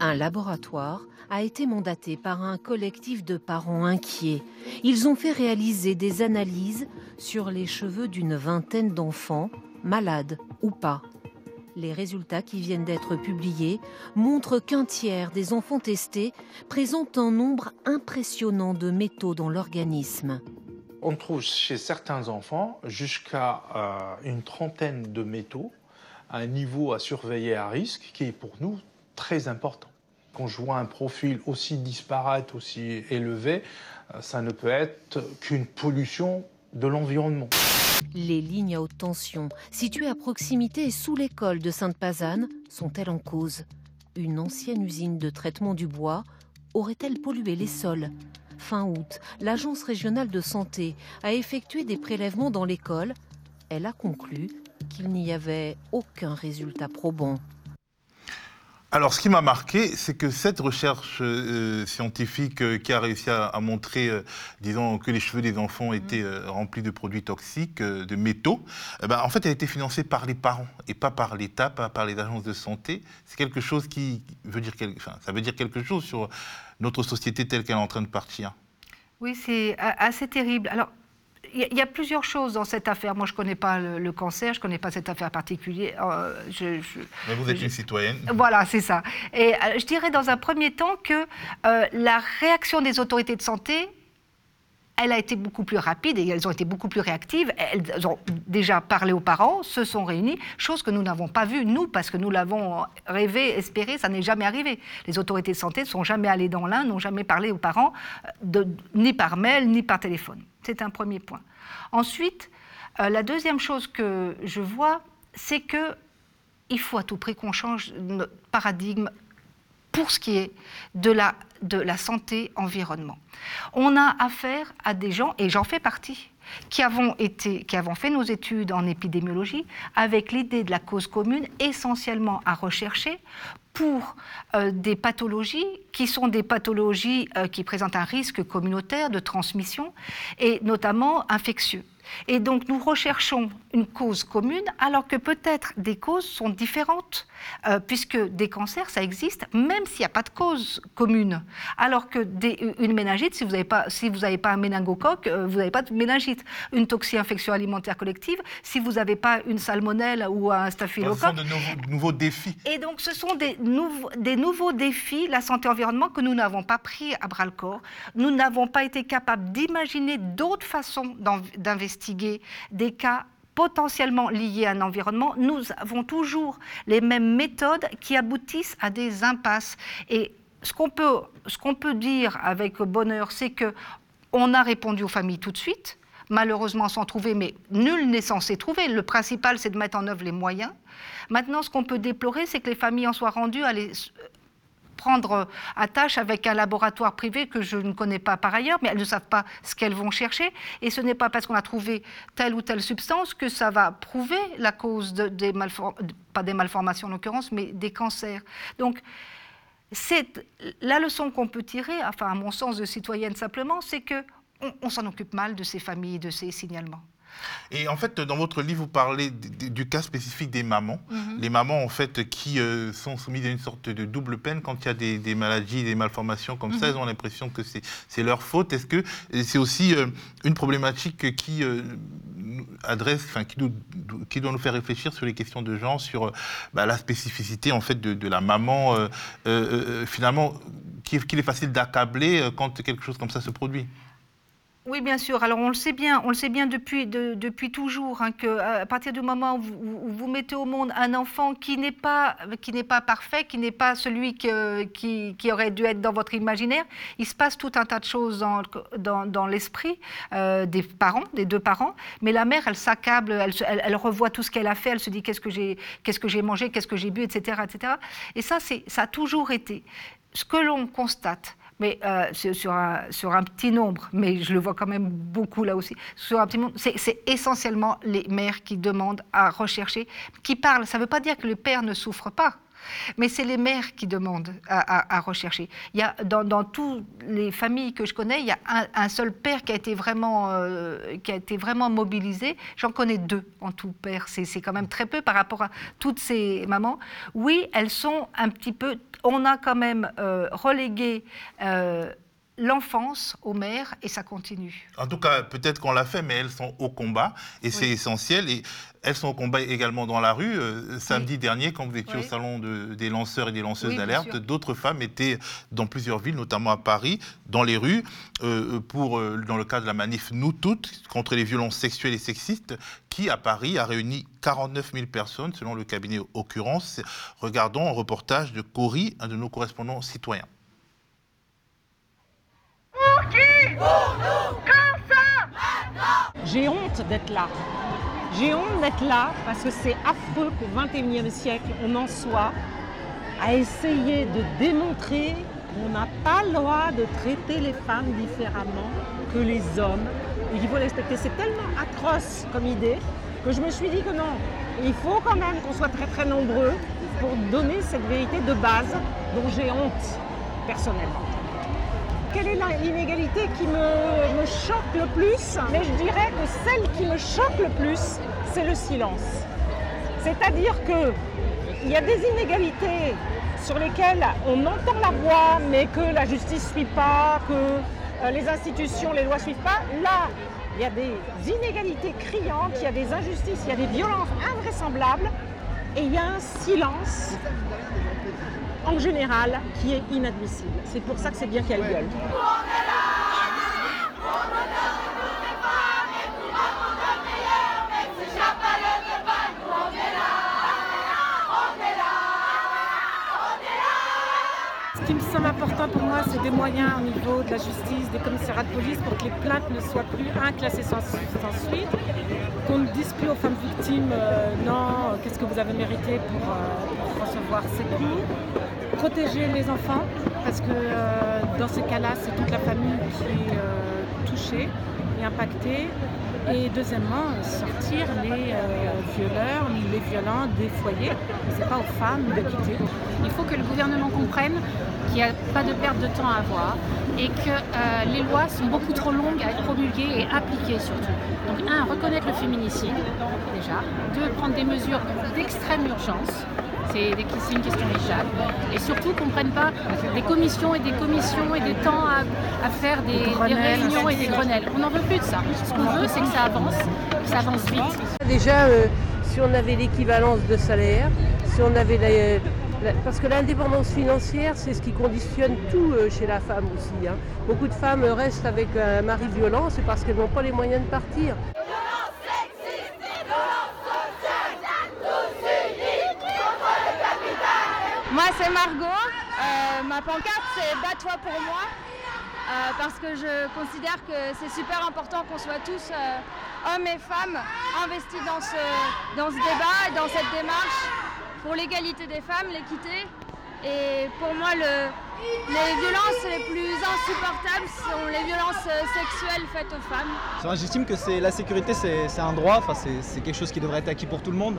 Un laboratoire a été mandaté par un collectif de parents inquiets. Ils ont fait réaliser des analyses sur les cheveux d'une vingtaine d'enfants, malades ou pas. Les résultats qui viennent d'être publiés montrent qu'un tiers des enfants testés présentent un nombre impressionnant de métaux dans l'organisme. On trouve chez certains enfants jusqu'à euh, une trentaine de métaux un niveau à surveiller à risque qui est pour nous très important. Quand je vois un profil aussi disparate, aussi élevé, euh, ça ne peut être qu'une pollution de l'environnement. Les lignes à haute tension, situées à proximité et sous l'école de Sainte-Pazanne, sont-elles en cause? Une ancienne usine de traitement du bois aurait-elle pollué les sols? Fin août, l'Agence régionale de santé a effectué des prélèvements dans l'école. Elle a conclu qu'il n'y avait aucun résultat probant. Alors, ce qui m'a marqué, c'est que cette recherche euh, scientifique euh, qui a réussi à, montrer, euh, disons, que les cheveux des enfants étaient remplis de produits toxiques, de métaux, eh ben, en fait, elle a été financée par les parents et pas par l'État, pas par les agences de santé. C'est quelque chose qui veut dire, enfin, ça veut dire quelque chose sur notre société telle qu'elle est en train de partir. Oui, c'est assez terrible. Alors, il y, a plusieurs choses dans cette affaire. Moi, je ne connais pas le, cancer, je ne connais pas cette affaire particulière. Euh, Mais vous êtes une citoyenne. Voilà, c'est ça. Et euh, je dirais dans un premier temps que euh, la réaction des autorités de santé elle a été beaucoup plus rapide et elles ont été beaucoup plus réactives. Elles ont déjà parlé aux parents, se sont réunies, chose que nous n'avons pas vue, nous, parce que nous l'avons rêvé, espéré, ça n'est jamais arrivé. Les autorités de santé ne sont jamais allées dans l'un, n'ont jamais parlé aux parents, ni par mail, ni par téléphone. C'est un premier point. Ensuite, euh, la deuxième chose que je vois, c'est que il faut à tout prix qu'on change notre paradigme pour ce qui est de la, de la santé environnement. On a affaire à des gens, et j'en fais partie, qui avons, qui avons fait nos études en épidémiologie avec l'idée de la cause commune essentiellement à rechercher pour euh, des pathologies qui sont des pathologies euh, qui présentent un risque communautaire de transmission et notamment infectieux. Et donc nous recherchons une cause commune alors que peut-être des causes sont différentes, euh, puisque des cancers, ça existe même s'il n'y a pas de cause commune. Alors que des, une méningite, si vous n'avez pas, si pas un méningocoque, vous n'avez pas de méningite. Une toxi-infection alimentaire collective, si vous n'avez pas une salmonelle ou un staphylocoque. Ce sont de nouveaux, défis. Et donc ce sont des, des nouveaux défis, la santé-environnement, que nous n'avons pas pris à bras-le-corps. Nous n'avons pas été capables d'imaginer d'autres façons d'investir des cas potentiellement liés à un environnement, nous avons toujours les mêmes méthodes qui aboutissent à des impasses. Et ce qu'on peut, ce qu'on peut dire avec bonheur, c'est que on a répondu aux familles tout de suite, malheureusement sans trouver, mais nul n'est censé trouver. Le principal, c'est de mettre en œuvre les moyens. Maintenant, ce qu'on peut déplorer, c'est que les familles en soient rendues à les prendre attache avec un laboratoire privé que je ne connais pas par ailleurs, mais elles ne savent pas ce qu'elles vont chercher. Et ce n'est pas parce qu'on a trouvé telle ou telle substance que ça va prouver la cause de, des malformations, pas des malformations en l'occurrence, mais des cancers. Donc, c'est la leçon qu'on peut tirer, enfin à mon sens de citoyenne simplement, c'est que on s'en occupe mal de ces familles, de ces signalements. Et en fait, dans votre livre, vous parlez du cas spécifique des mamans. Mhm. Les mamans, en fait, qui euh, sont soumises à une sorte de double peine quand il y a des, maladies, des malformations comme ça, mhm. elles ont l'impression que c'est leur faute. Est-ce que c'est aussi euh, une problématique qui euh, adresse, enfin, qui, qui, doit nous faire réfléchir sur les questions de genre, sur bah, la spécificité, en fait, de, la maman, finalement, qu'il est facile d'accabler quand quelque chose comme ça se produit? Oui, bien sûr. Alors on le sait bien, on le sait bien depuis, depuis toujours, hein, que à partir du moment où vous, mettez au monde un enfant qui n'est pas, qui n'est pas parfait, qui n'est pas celui qui, qui, aurait dû être dans votre imaginaire, il se passe tout un tas de choses dans, dans, l'esprit euh, des parents, des deux parents. Mais la mère, elle s'accable, elle, elle, revoit tout ce qu'elle a fait, elle se dit qu'est-ce que j'ai, qu'est-ce que j'ai mangé, qu'est-ce que j'ai bu, etc., etc. Et ça, c'est, ça a toujours été. Ce que l'on constate, mais euh, sur, un, sur, un, petit nombre, mais je le vois quand même beaucoup là aussi, sur un petit c'est essentiellement les mères qui demandent à rechercher, qui parlent. Ça ne veut pas dire que le père ne souffre pas. Mais c'est les mères qui demandent à, rechercher. Il y a, dans, toutes les familles que je connais, il y a un, seul père qui a été vraiment, euh, qui a été vraiment mobilisé. J'en connais deux en tout père. C'est quand même très peu par rapport à toutes ces mamans. Oui, elles sont un petit peu. On a quand même euh, relégué. Euh, l'enfance aux mères et ça continue. En tout cas, peut-être qu'on l'a fait, mais elles sont au combat et c'est essentiel. Et elles sont au combat également dans la rue. Euh, samedi dernier, quand vous étiez au salon des lanceurs et des lanceuses d'alerte, d'autres femmes étaient dans plusieurs villes, notamment à Paris, dans les rues, euh, pour, euh, dans le cadre de la manif Nous Toutes contre les violences sexuelles et sexistes, qui à Paris a réuni 49 000 personnes, selon le cabinet Occurrence. Regardons un reportage de Cory, un de nos correspondants citoyens. J'ai honte d'être là. J'ai honte d'être là parce que c'est affreux qu'au XXIe siècle, on en soit à essayer de démontrer qu'on n'a pas le droit de traiter les femmes différemment que les hommes et qu'il faut les respecter. C'est tellement atroce comme idée que je me suis dit que non, il faut quand même qu'on soit très très nombreux pour donner cette vérité de base dont j'ai honte personnellement. Quelle est l'inégalité qui me, choque le plus Mais je dirais que celle qui me choque le plus, c'est le silence. C'est-à-dire qu'il y a des inégalités sur lesquelles on entend la voix, mais que la justice ne suit pas, que euh, les institutions, les lois ne suivent pas. Là, il y a des inégalités criantes, il y a des injustices, il y a des violences invraisemblables, et il y a un silence en général qui est inadmissible. C'est pour ça que c'est bien qu'elle gueule. Ce qui me semble important pour moi, c'est des moyens au niveau de la justice, des commissariats de police pour que les plaintes ne soient plus inclassées sans, suite, qu'on ne dise plus aux femmes victimes euh, non, qu'est-ce que vous avez mérité pour, euh, recevoir ces coups, protéger les enfants, parce que euh, dans ces cas-là, c'est toute la famille qui est euh, touchée et impactée. Et deuxièmement, sortir les euh, violeurs, les violents des foyers. Ce n'est pas aux femmes de quitter. Il faut que le gouvernement comprenne qu'il n'y a pas de perte de temps à avoir et que les lois sont beaucoup trop longues à être promulguées et appliquées surtout. Donc un, reconnaître le féminicide déjà. Deux, prendre des mesures d'extrême urgence c'est une question hijab. Et surtout qu'on ne prenne pas des commissions et des commissions et des temps à, faire des, réunions et des grenelles. On n'en veut plus de ça. Ce qu'on veut, c'est que ça avance, que ça avance vite. Déjà, euh, si on avait l'équivalence de salaire, si on avait parce que l'indépendance financière, c'est ce qui conditionne tout euh, chez la femme aussi. Hein. Beaucoup de femmes restent avec un mari violent, c'est parce qu'elles n'ont pas les moyens de partir. C'est Margot. Euh, ma pancarte, c'est Bats-toi pour moi. Euh, parce que je considère que c'est super important qu'on soit tous, euh, hommes et femmes, investis dans ce, débat et dans cette démarche pour l'égalité des femmes, l'équité. Et pour moi, le, les violences les plus insupportables sont les violences sexuelles faites aux femmes. J'estime que la sécurité, c'est un droit, enfin, c'est quelque chose qui devrait être acquis pour tout le monde.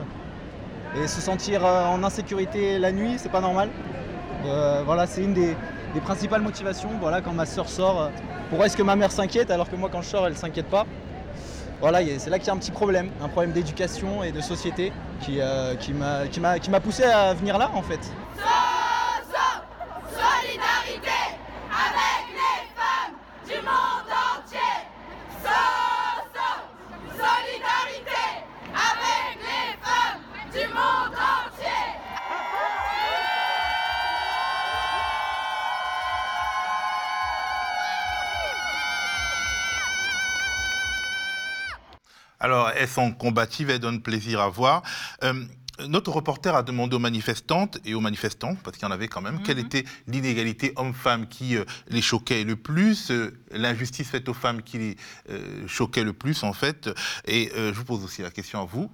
Et se sentir euh, en insécurité la nuit, c'est pas normal. Euh, voilà, c'est une des, principales motivations. Voilà, quand ma soeur sort, euh, pourquoi est-ce que ma mère s'inquiète alors que moi quand je sors, elle s'inquiète pas? Voilà, c'est là qu'il y a un petit problème, un problème d'éducation et de société qui, qui m'a poussé à venir là en fait. Elles sont combatives, elles donnent plaisir à voir. Euh, notre reporter a demandé aux manifestantes et aux manifestants, parce qu'il y en avait quand même, quelle mhm. était l'inégalité homme-femme qui euh, les choquait le plus, euh, l'injustice faite aux femmes qui les choquait le plus en fait. Et je vous pose aussi la question à vous.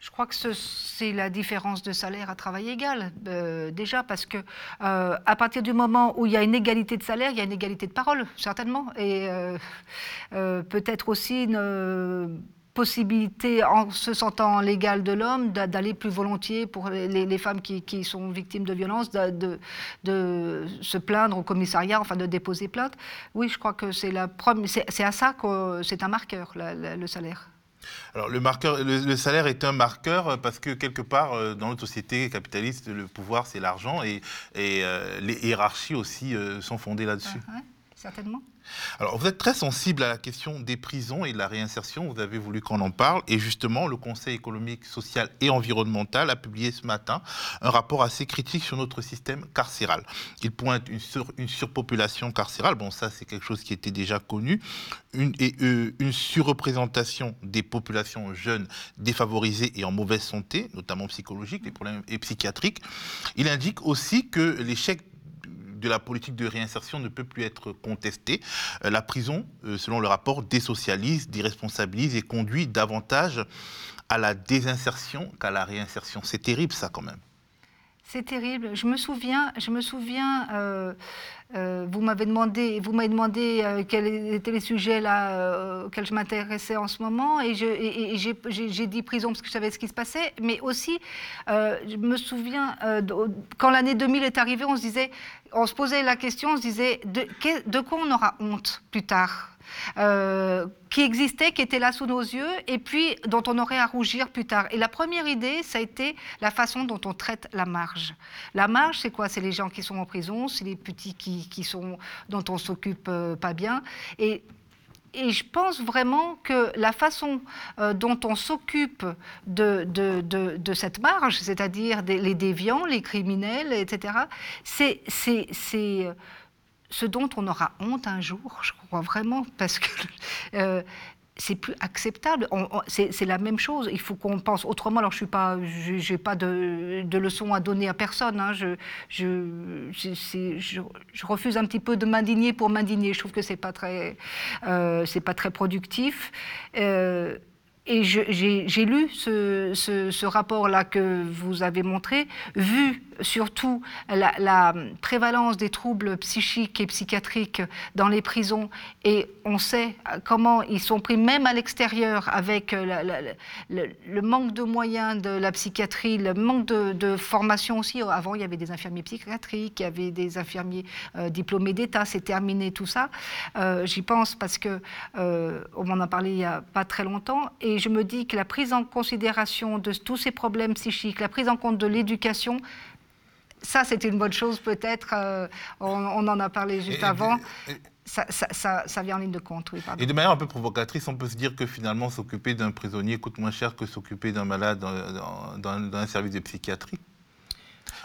Je crois que c'est la différence de salaire à travail égal, euh, déjà, parce que euh, à partir du moment où il y a une égalité de salaire, il y a une égalité de parole, certainement, et euh, peut-être aussi une possibilité, en se sentant l'égal de l'homme, d'aller plus volontiers pour les, femmes qui, sont victimes de violences, de, de, se plaindre au commissariat, enfin de déposer plainte. Oui, je crois que c'est la c'est à ça que c'est un marqueur, le salaire. Alors le, marqueur, le, salaire est un marqueur parce que quelque part euh, dans notre société capitaliste, le pouvoir c'est l'argent et, et euh, les hiérarchies aussi euh, sont fondées là-dessus. Ah, Alors, vous êtes très sensible à la question des prisons et de la réinsertion. Vous avez voulu qu'on en parle. Et justement, le Conseil économique, social et environnemental a publié ce matin un rapport assez critique sur notre système carcéral. Il pointe une, une surpopulation carcérale. Bon, ça, c'est quelque chose qui était déjà connu. Une, et, euh, une surreprésentation des populations jeunes défavorisées et en mauvaise santé, notamment psychologiques, les problèmes et psychiatriques. Il indique aussi que l'échec de la politique de réinsertion ne peut plus être contestée. Euh, la prison, euh, selon le rapport, désocialise, déresponsabilise et conduit davantage à la désinsertion qu'à la réinsertion. C'est terrible ça quand même. C'est terrible. Je me souviens, je me souviens euh, euh, vous m'avez demandé, vous m'avez demandé euh, quels étaient les sujets là auxquels je m'intéressais en ce moment, et, j'ai dit prison parce que je savais ce qui se passait, mais aussi, je me souviens, quand l'année 2000 est arrivée, on se disait, on se posait la question, on se disait, de, de quoi on aura honte plus tard? Euh, qui existait, qui était là sous nos yeux, et puis dont on aurait à rougir plus tard. Et la première idée, ça a été la façon dont on traite la marge. La marge, c'est quoi? C'est les gens qui sont en prison, c'est les petits qui, sont, dont on s'occupe euh, pas bien. Et et je pense vraiment que la façon euh, dont on s'occupe de, de, de, de, cette marge, c'est-à-dire les déviants, les criminels, etc., c'est ce dont on aura honte un jour, je crois vraiment, parce que *laughs* euh, c'est plus acceptable. C'est la même chose. Il faut qu'on pense autrement. Alors, je suis pas, j'ai pas de, de leçons à donner à personne. Hein. Je, refuse un petit peu de m'indigner pour m'indigner. Je trouve que c'est pas très, euh, c'est pas très productif. Euh, et j'ai lu ce rapport-là que vous avez montré, vu surtout la, prévalence des troubles psychiques et psychiatriques dans les prisons. Et on sait comment ils sont pris même à l'extérieur avec le, manque de moyens de la psychiatrie, le manque de, formation aussi. Avant, il y avait des infirmiers psychiatriques, il y avait des infirmiers euh, diplômés d'État, c'est terminé tout ça. Euh, j'y pense parce que euh, on m'en a parlé il n'y a pas très longtemps. Et je me dis que la prise en considération de tous ces problèmes psychiques, la prise en compte de l'éducation, ça, c'est une bonne chose peut-être. Euh, on, en a parlé juste avant. ça, ça, vient en ligne de compte, oui. Et de manière un peu provocatrice, on peut se dire que finalement, s'occuper d'un prisonnier coûte moins cher que s'occuper d'un malade dans, dans, un service de psychiatrie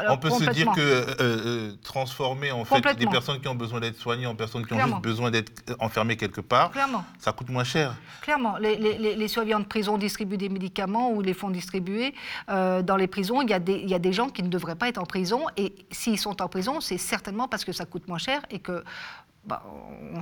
on peut se dire que euh, euh, transformer en fait des personnes qui ont besoin d'être soignées en personnes qui ont juste besoin d'être enfermées quelque part, ça coûte moins cher. Clairement, les, les, les, surveillants de prison distribuent des médicaments ou les font distribuer. Euh, dans les prisons, il y, a des, il y, a des gens qui ne devraient pas être en prison et s'ils sont en prison, c'est certainement parce que ça coûte moins cher et que bah,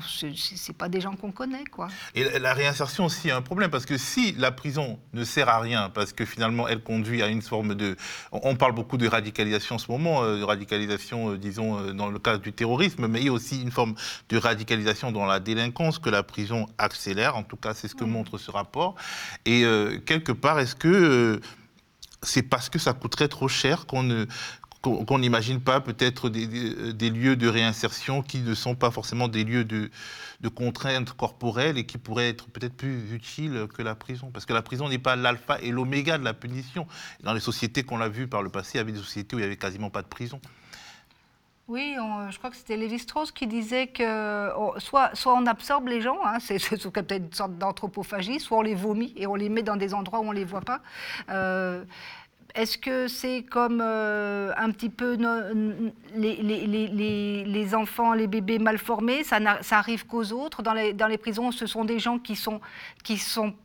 c'est pas des gens qu'on connaît, quoi. Et la réinsertion aussi a un problème parce que si la prison ne sert à rien, parce que finalement elle conduit à une forme de, on parle beaucoup de radicalisation en ce moment, euh, de radicalisation, euh, disons euh, dans le cadre du terrorisme, mais il y a aussi une forme de radicalisation dans la délinquance que la prison accélère. En tout cas, c'est ce que montre ce rapport. Et quelque part, est-ce que c'est parce que ça coûterait trop cher qu'on ne, qu'on n'imagine pas peut-être des, lieux de réinsertion qui ne sont pas forcément des lieux de, de contraintes corporelles et qui pourraient être peut-être plus utiles que la prison. Parce que la prison n'est pas l'alpha et l'oméga de la punition. Dans les sociétés qu'on a vues par le passé, il y avait des sociétés où il n'y avait quasiment pas de prison. Oui, je crois que c'était Lévi-Strauss qui disait que soit, soit on absorbe les gens, hein, c'est peut-être une sorte d'anthropophagie, soit on les vomit et on les met dans des endroits où on ne les voit pas. Euh, est-ce que c'est comme euh, un petit peu les, enfants, les bébés mal formés ça, ça arrive qu'aux autres? Dans les, dans les prisons, ce sont des gens qui sont, qui sont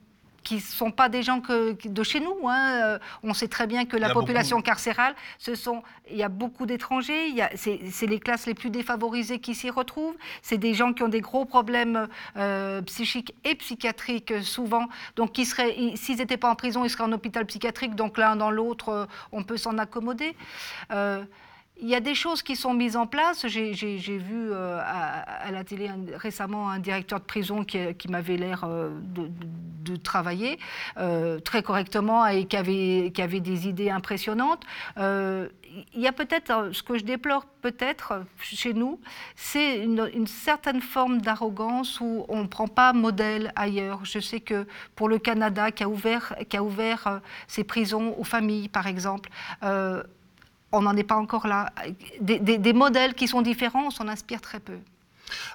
qui ne sont pas des gens que, de chez nous. Hein. Euh, on sait très bien que la population carcérale, ce sont, il y a beaucoup d'étrangers, c'est les classes les plus défavorisées qui s'y retrouvent, c'est des gens qui ont des gros problèmes euh, psychiques et psychiatriques souvent, donc s'ils n'étaient pas en prison, ils seraient en hôpital psychiatrique, donc l'un dans l'autre, euh, on peut s'en accommoder. Il y a des choses qui sont mises en place. J'ai vu euh, à, la télé récemment un directeur de prison qui, m'avait l'air euh, de, travailler euh, très correctement et qui avait, des idées impressionnantes. il y a peut-être, ce que je déplore peut-être chez nous, c'est une, certaine forme d'arrogance où on ne prend pas modèle ailleurs. Je sais que pour le Canada, qui a ouvert ses prisons aux familles, par exemple, on n'en est pas encore là. Des, modèles qui sont différents, on s'en inspire très peu.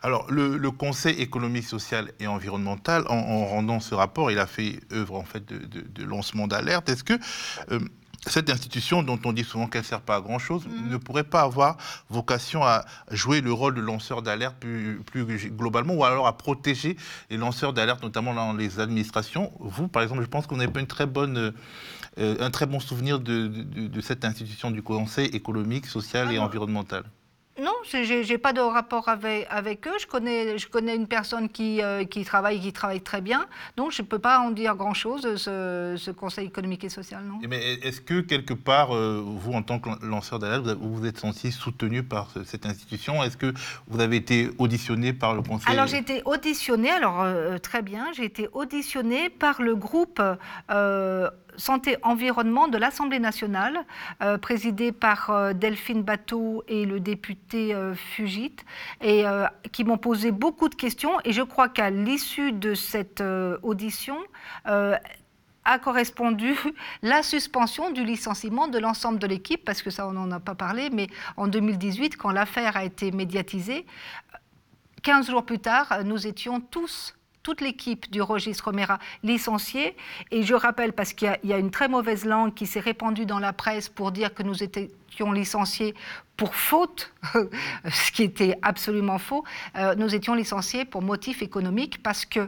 Alors, le, Conseil économique, social et environnemental, en, rendant ce rapport, il a fait œuvre en fait de, lancement d'alerte. Est-ce que euh, cette institution, dont on dit souvent qu'elle ne sert pas à grand-chose, mm-hmm. ne pourrait pas avoir vocation à jouer le rôle de lanceur d'alerte plus, globalement, ou alors à protéger les lanceurs d'alerte, notamment dans les administrations Vous, par exemple, je pense qu'on n'a pas une très bonne euh, un très bon souvenir de, cette institution du Conseil économique, social et environnemental. Non, je n'ai pas de rapport avec, avec, eux. Je connais, je connais une personne qui, euh, qui travaille qui travaille très bien. Donc, je ne peux pas en dire grand-chose, ce, ce, Conseil économique et social, non. Mais est-ce que, quelque part, euh, vous, en tant que lanceur d'alerte, vous, vous êtes senti soutenu par cette institution? Est-ce que vous avez été auditionné par le Conseil? Alors, j'ai été auditionné, alors très bien, j'ai été auditionné par le groupe santé-environnement de l'Assemblée nationale, euh, présidée par euh, Delphine Bateau et le député euh, Fugit, et qui m'ont posé beaucoup de questions. Et je crois qu'à l'issue de cette audition, a correspondu *laughs* la suspension du licenciement de l'ensemble de l'équipe, parce que ça, on n'en a pas parlé, mais en 2018, quand l'affaire a été médiatisée, 15 jours plus tard, nous étions tous toute l'équipe du registre Romera licenciée. Et je rappelle, parce qu'il y, a une très mauvaise langue qui s'est répandue dans la presse pour dire que nous étions licenciés pour faute, *laughs* ce qui était absolument faux. Euh, nous étions licenciés pour motif économique parce que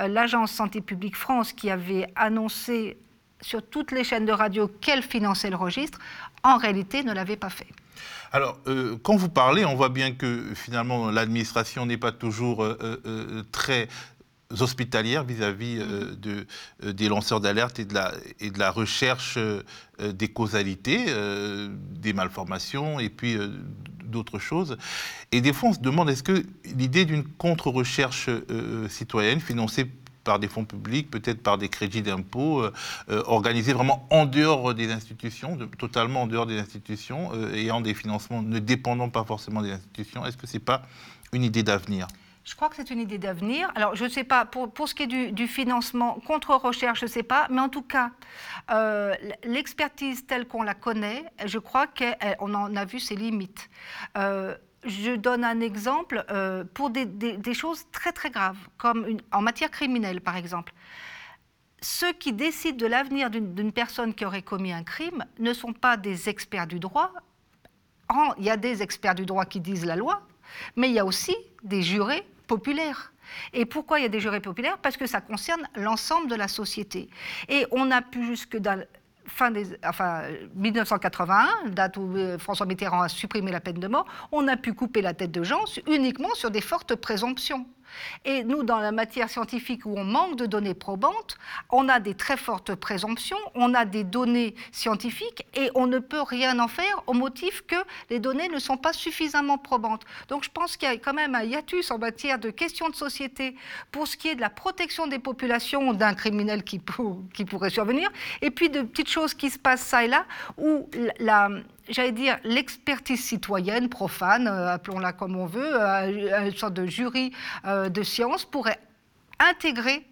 euh, l'agence Santé publique France, qui avait annoncé sur toutes les chaînes de radio qu'elle finançait le registre, en réalité ne l'avait pas fait. Alors, euh, quand vous parlez, on voit bien que finalement l'administration n'est pas toujours très hospitalières vis-à-vis euh, de, euh, des lanceurs d'alerte et, de la, et de la recherche euh, des causalités, des malformations et puis d'autres choses. Et des fois, on se demande, est-ce que l'idée d'une contre-recherche citoyenne financée par des fonds publics, peut-être par des crédits d'impôt, organisée vraiment en dehors des institutions, totalement en dehors des institutions, ayant des financements ne dépendant pas forcément des institutions, est-ce que ce n'est pas une idée d'avenir? Je crois que c'est une idée d'avenir. Alors, je ne sais pas, pour, pour, ce qui est du, financement contre-recherche, je ne sais pas, mais en tout cas, euh, l'expertise telle qu'on la connaît, je crois qu'on en a vu ses limites. Euh, je donne un exemple euh, pour des, choses très très graves, comme en matière criminelle par exemple. Ceux qui décident de l'avenir d'une personne qui aurait commis un crime ne sont pas des experts du droit. il y a des experts du droit qui disent la loi, mais il y a aussi des jurés populaire. Et pourquoi il y a des jurés populaires? Parce que ça concerne l'ensemble de la société. Et on a pu jusque dans fin des, enfin, 1981, date où euh, François Mitterrand a supprimé la peine de mort, on a pu couper la tête de gens uniquement sur des fortes présomptions. Et nous, dans la matière scientifique où on manque de données probantes, on a des très fortes présomptions, on a des données scientifiques et on ne peut rien en faire au motif que les données ne sont pas suffisamment probantes. Donc je pense qu'il y a quand même un hiatus en matière de questions de société pour ce qui est de la protection des populations d'un criminel qui, pourrait survenir, et puis de petites choses qui se passent ça et là, où la, j'allais dire, l'expertise citoyenne, profane, euh, appelons-la comme on veut, euh, une sorte de jury euh, de sciences, pourrait intégrer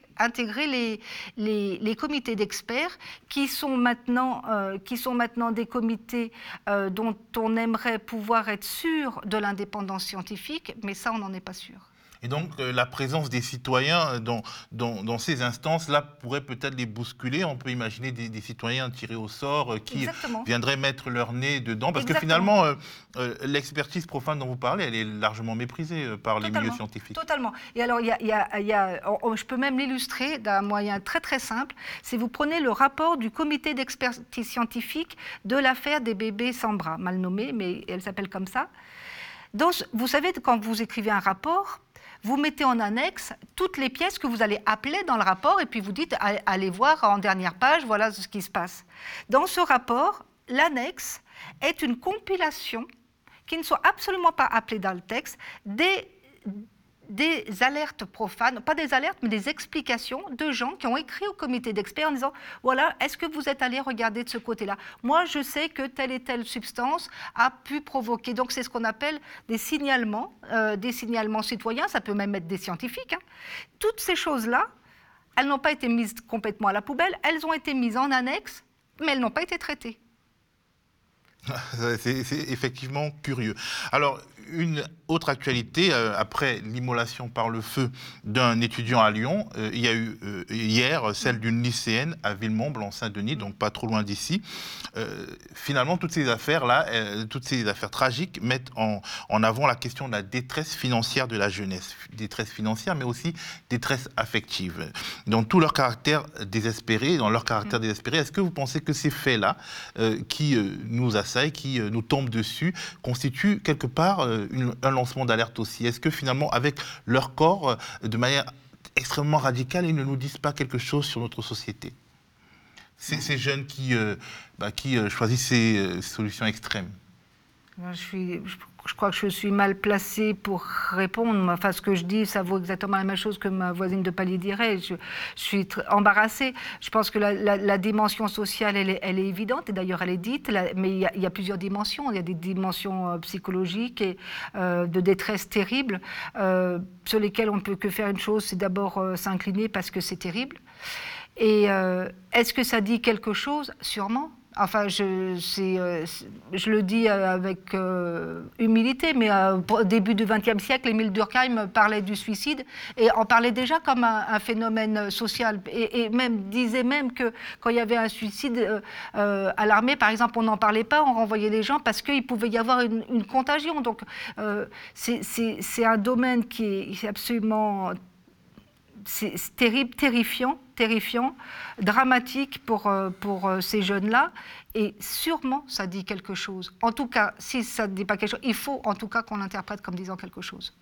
les, comités d'experts qui sont maintenant des comités dont on aimerait pouvoir être sûr de l'indépendance scientifique, mais ça, on n'en est pas sûr. Et donc, euh, la présence des citoyens dans, dans, ces instances-là pourrait peut-être les bousculer. On peut imaginer des, citoyens tirés au sort euh, qui viendraient mettre leur nez dedans. Parce que finalement, euh, l'expertise profane dont vous parlez, elle est largement méprisée par les milieux scientifiques. Totalement. Et alors, il y a, je peux même l'illustrer d'un moyen très très simple. Si vous prenez le rapport du comité d'expertise scientifique de l'affaire des bébés sans bras, mal nommée, mais elle s'appelle comme ça. Donc, vous savez, quand vous écrivez un rapport, vous mettez en annexe toutes les pièces que vous allez appeler dans le rapport et puis vous dites allez voir en dernière page, voilà ce qui se passe. Dans ce rapport, l'annexe est une compilation qui ne sont absolument pas appelés dans le texte, des des alertes profanes, pas des alertes, mais des explications de gens qui ont écrit au comité d'experts en disant voilà, est-ce que vous êtes allé regarder de ce côté-là? Moi, je sais que telle et telle substance a pu provoquer. Donc, c'est ce qu'on appelle des signalements, euh, des signalements citoyens, ça peut même être des scientifiques. Hein. Toutes ces choses-là, elles n'ont pas été mises complètement à la poubelle, elles ont été mises en annexe, mais elles n'ont pas été traitées. *laughs* C'est effectivement curieux. Alors, une autre actualité, euh, après l'immolation par le feu d'un étudiant à Lyon, euh, il y a eu euh, hier celle d'une lycéenne à Villemomble, en Saint-Denis, donc pas trop loin d'ici. finalement, toutes ces affaires-là, toutes ces affaires tragiques mettent en, en, avant la question de la détresse financière de la jeunesse. Détresse financière, mais aussi détresse affective. Dans tout leur caractère désespéré, dans leur caractère désespéré, est-ce que vous pensez que ces faits-là, qui nous assaillent, qui nous tombent dessus, constituent quelque part un lancement d'alerte aussi. Est-ce que finalement, avec leur corps, euh, de manière extrêmement radicale, ils ne nous disent pas quelque chose sur notre société? Ces, jeunes qui, euh, bah, euh, choisissent ces solutions extrêmes. Je, suis, crois que je suis mal placée pour répondre. Enfin, ce que je dis, ça vaut exactement la même chose que ma voisine de palier dirait. Je, suis embarrassée. Je pense que la, dimension sociale, elle est, elle est, évidente, et d'ailleurs, elle est dite, mais il y, a, plusieurs dimensions. Il y a des dimensions euh, psychologiques et euh, de détresse terrible, euh, sur lesquelles on ne peut que faire une chose, c'est d'abord s'incliner parce que c'est terrible. Et est-ce que ça dit quelque chose? Sûrement. Enfin, je, euh, je, le dis euh, avec euh, humilité, mais au début du XXe siècle, Émile Durkheim parlait du suicide et en parlait déjà comme un, phénomène social. Et, même disait même que quand il y avait un suicide à l'armée, par exemple, on n'en parlait pas, on renvoyait les gens parce qu'il pouvait y avoir une contagion. Donc, c'est un domaine qui est absolument terrible, terrifiant, terrifiant, dramatique pour, euh, pour euh, ces jeunes-là. Et sûrement, ça dit quelque chose. En tout cas, si ça ne dit pas quelque chose, il faut en tout cas qu'on l'interprète comme disant quelque chose.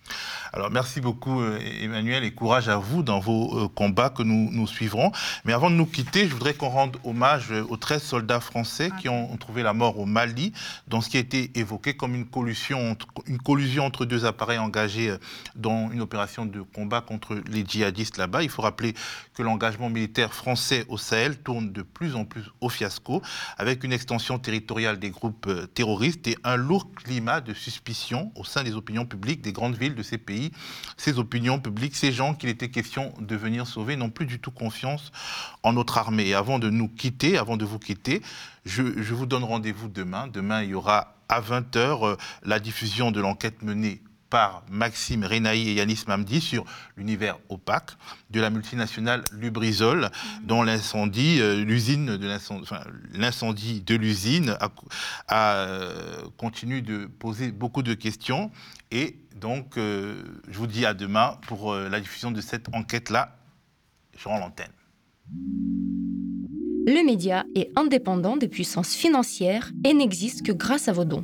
Alors, merci beaucoup, euh, Emmanuel, et courage à vous dans vos combats que nous, nous suivrons. Mais avant de nous quitter, je voudrais qu'on rende hommage aux 13 soldats français qui ont, trouvé la mort au Mali, dans ce qui a été évoqué comme une collusion, entre, une collusion entre deux appareils engagés dans une opération de combat contre les djihadistes là-bas. Il faut rappeler que l'engagement militaire français au Sahel tourne de plus en plus au fiasco, avec une extension territoriale des groupes euh, terroristes et un lourd climat de suspicion au sein des opinions publiques des grandes villes de ces pays. Ces opinions publiques, ces gens qu'il était question de venir sauver, n'ont plus du tout confiance en notre armée. Et avant de nous quitter, avant de vous quitter, je, vous donne rendez-vous demain. Demain, il y aura à 20h euh, la diffusion de l'enquête menée par Maxime Renaï et Yanis Mamdi sur l'univers opaque de la multinationale Lubrizol, dont l'incendie, euh, l'usine de l'incendie, de l'usine a, euh, continue de poser beaucoup de questions. Et donc, euh, je vous dis à demain pour la diffusion de cette enquête-là. Je rends l'antenne. Le média est indépendant des puissances financières et n'existe que grâce à vos dons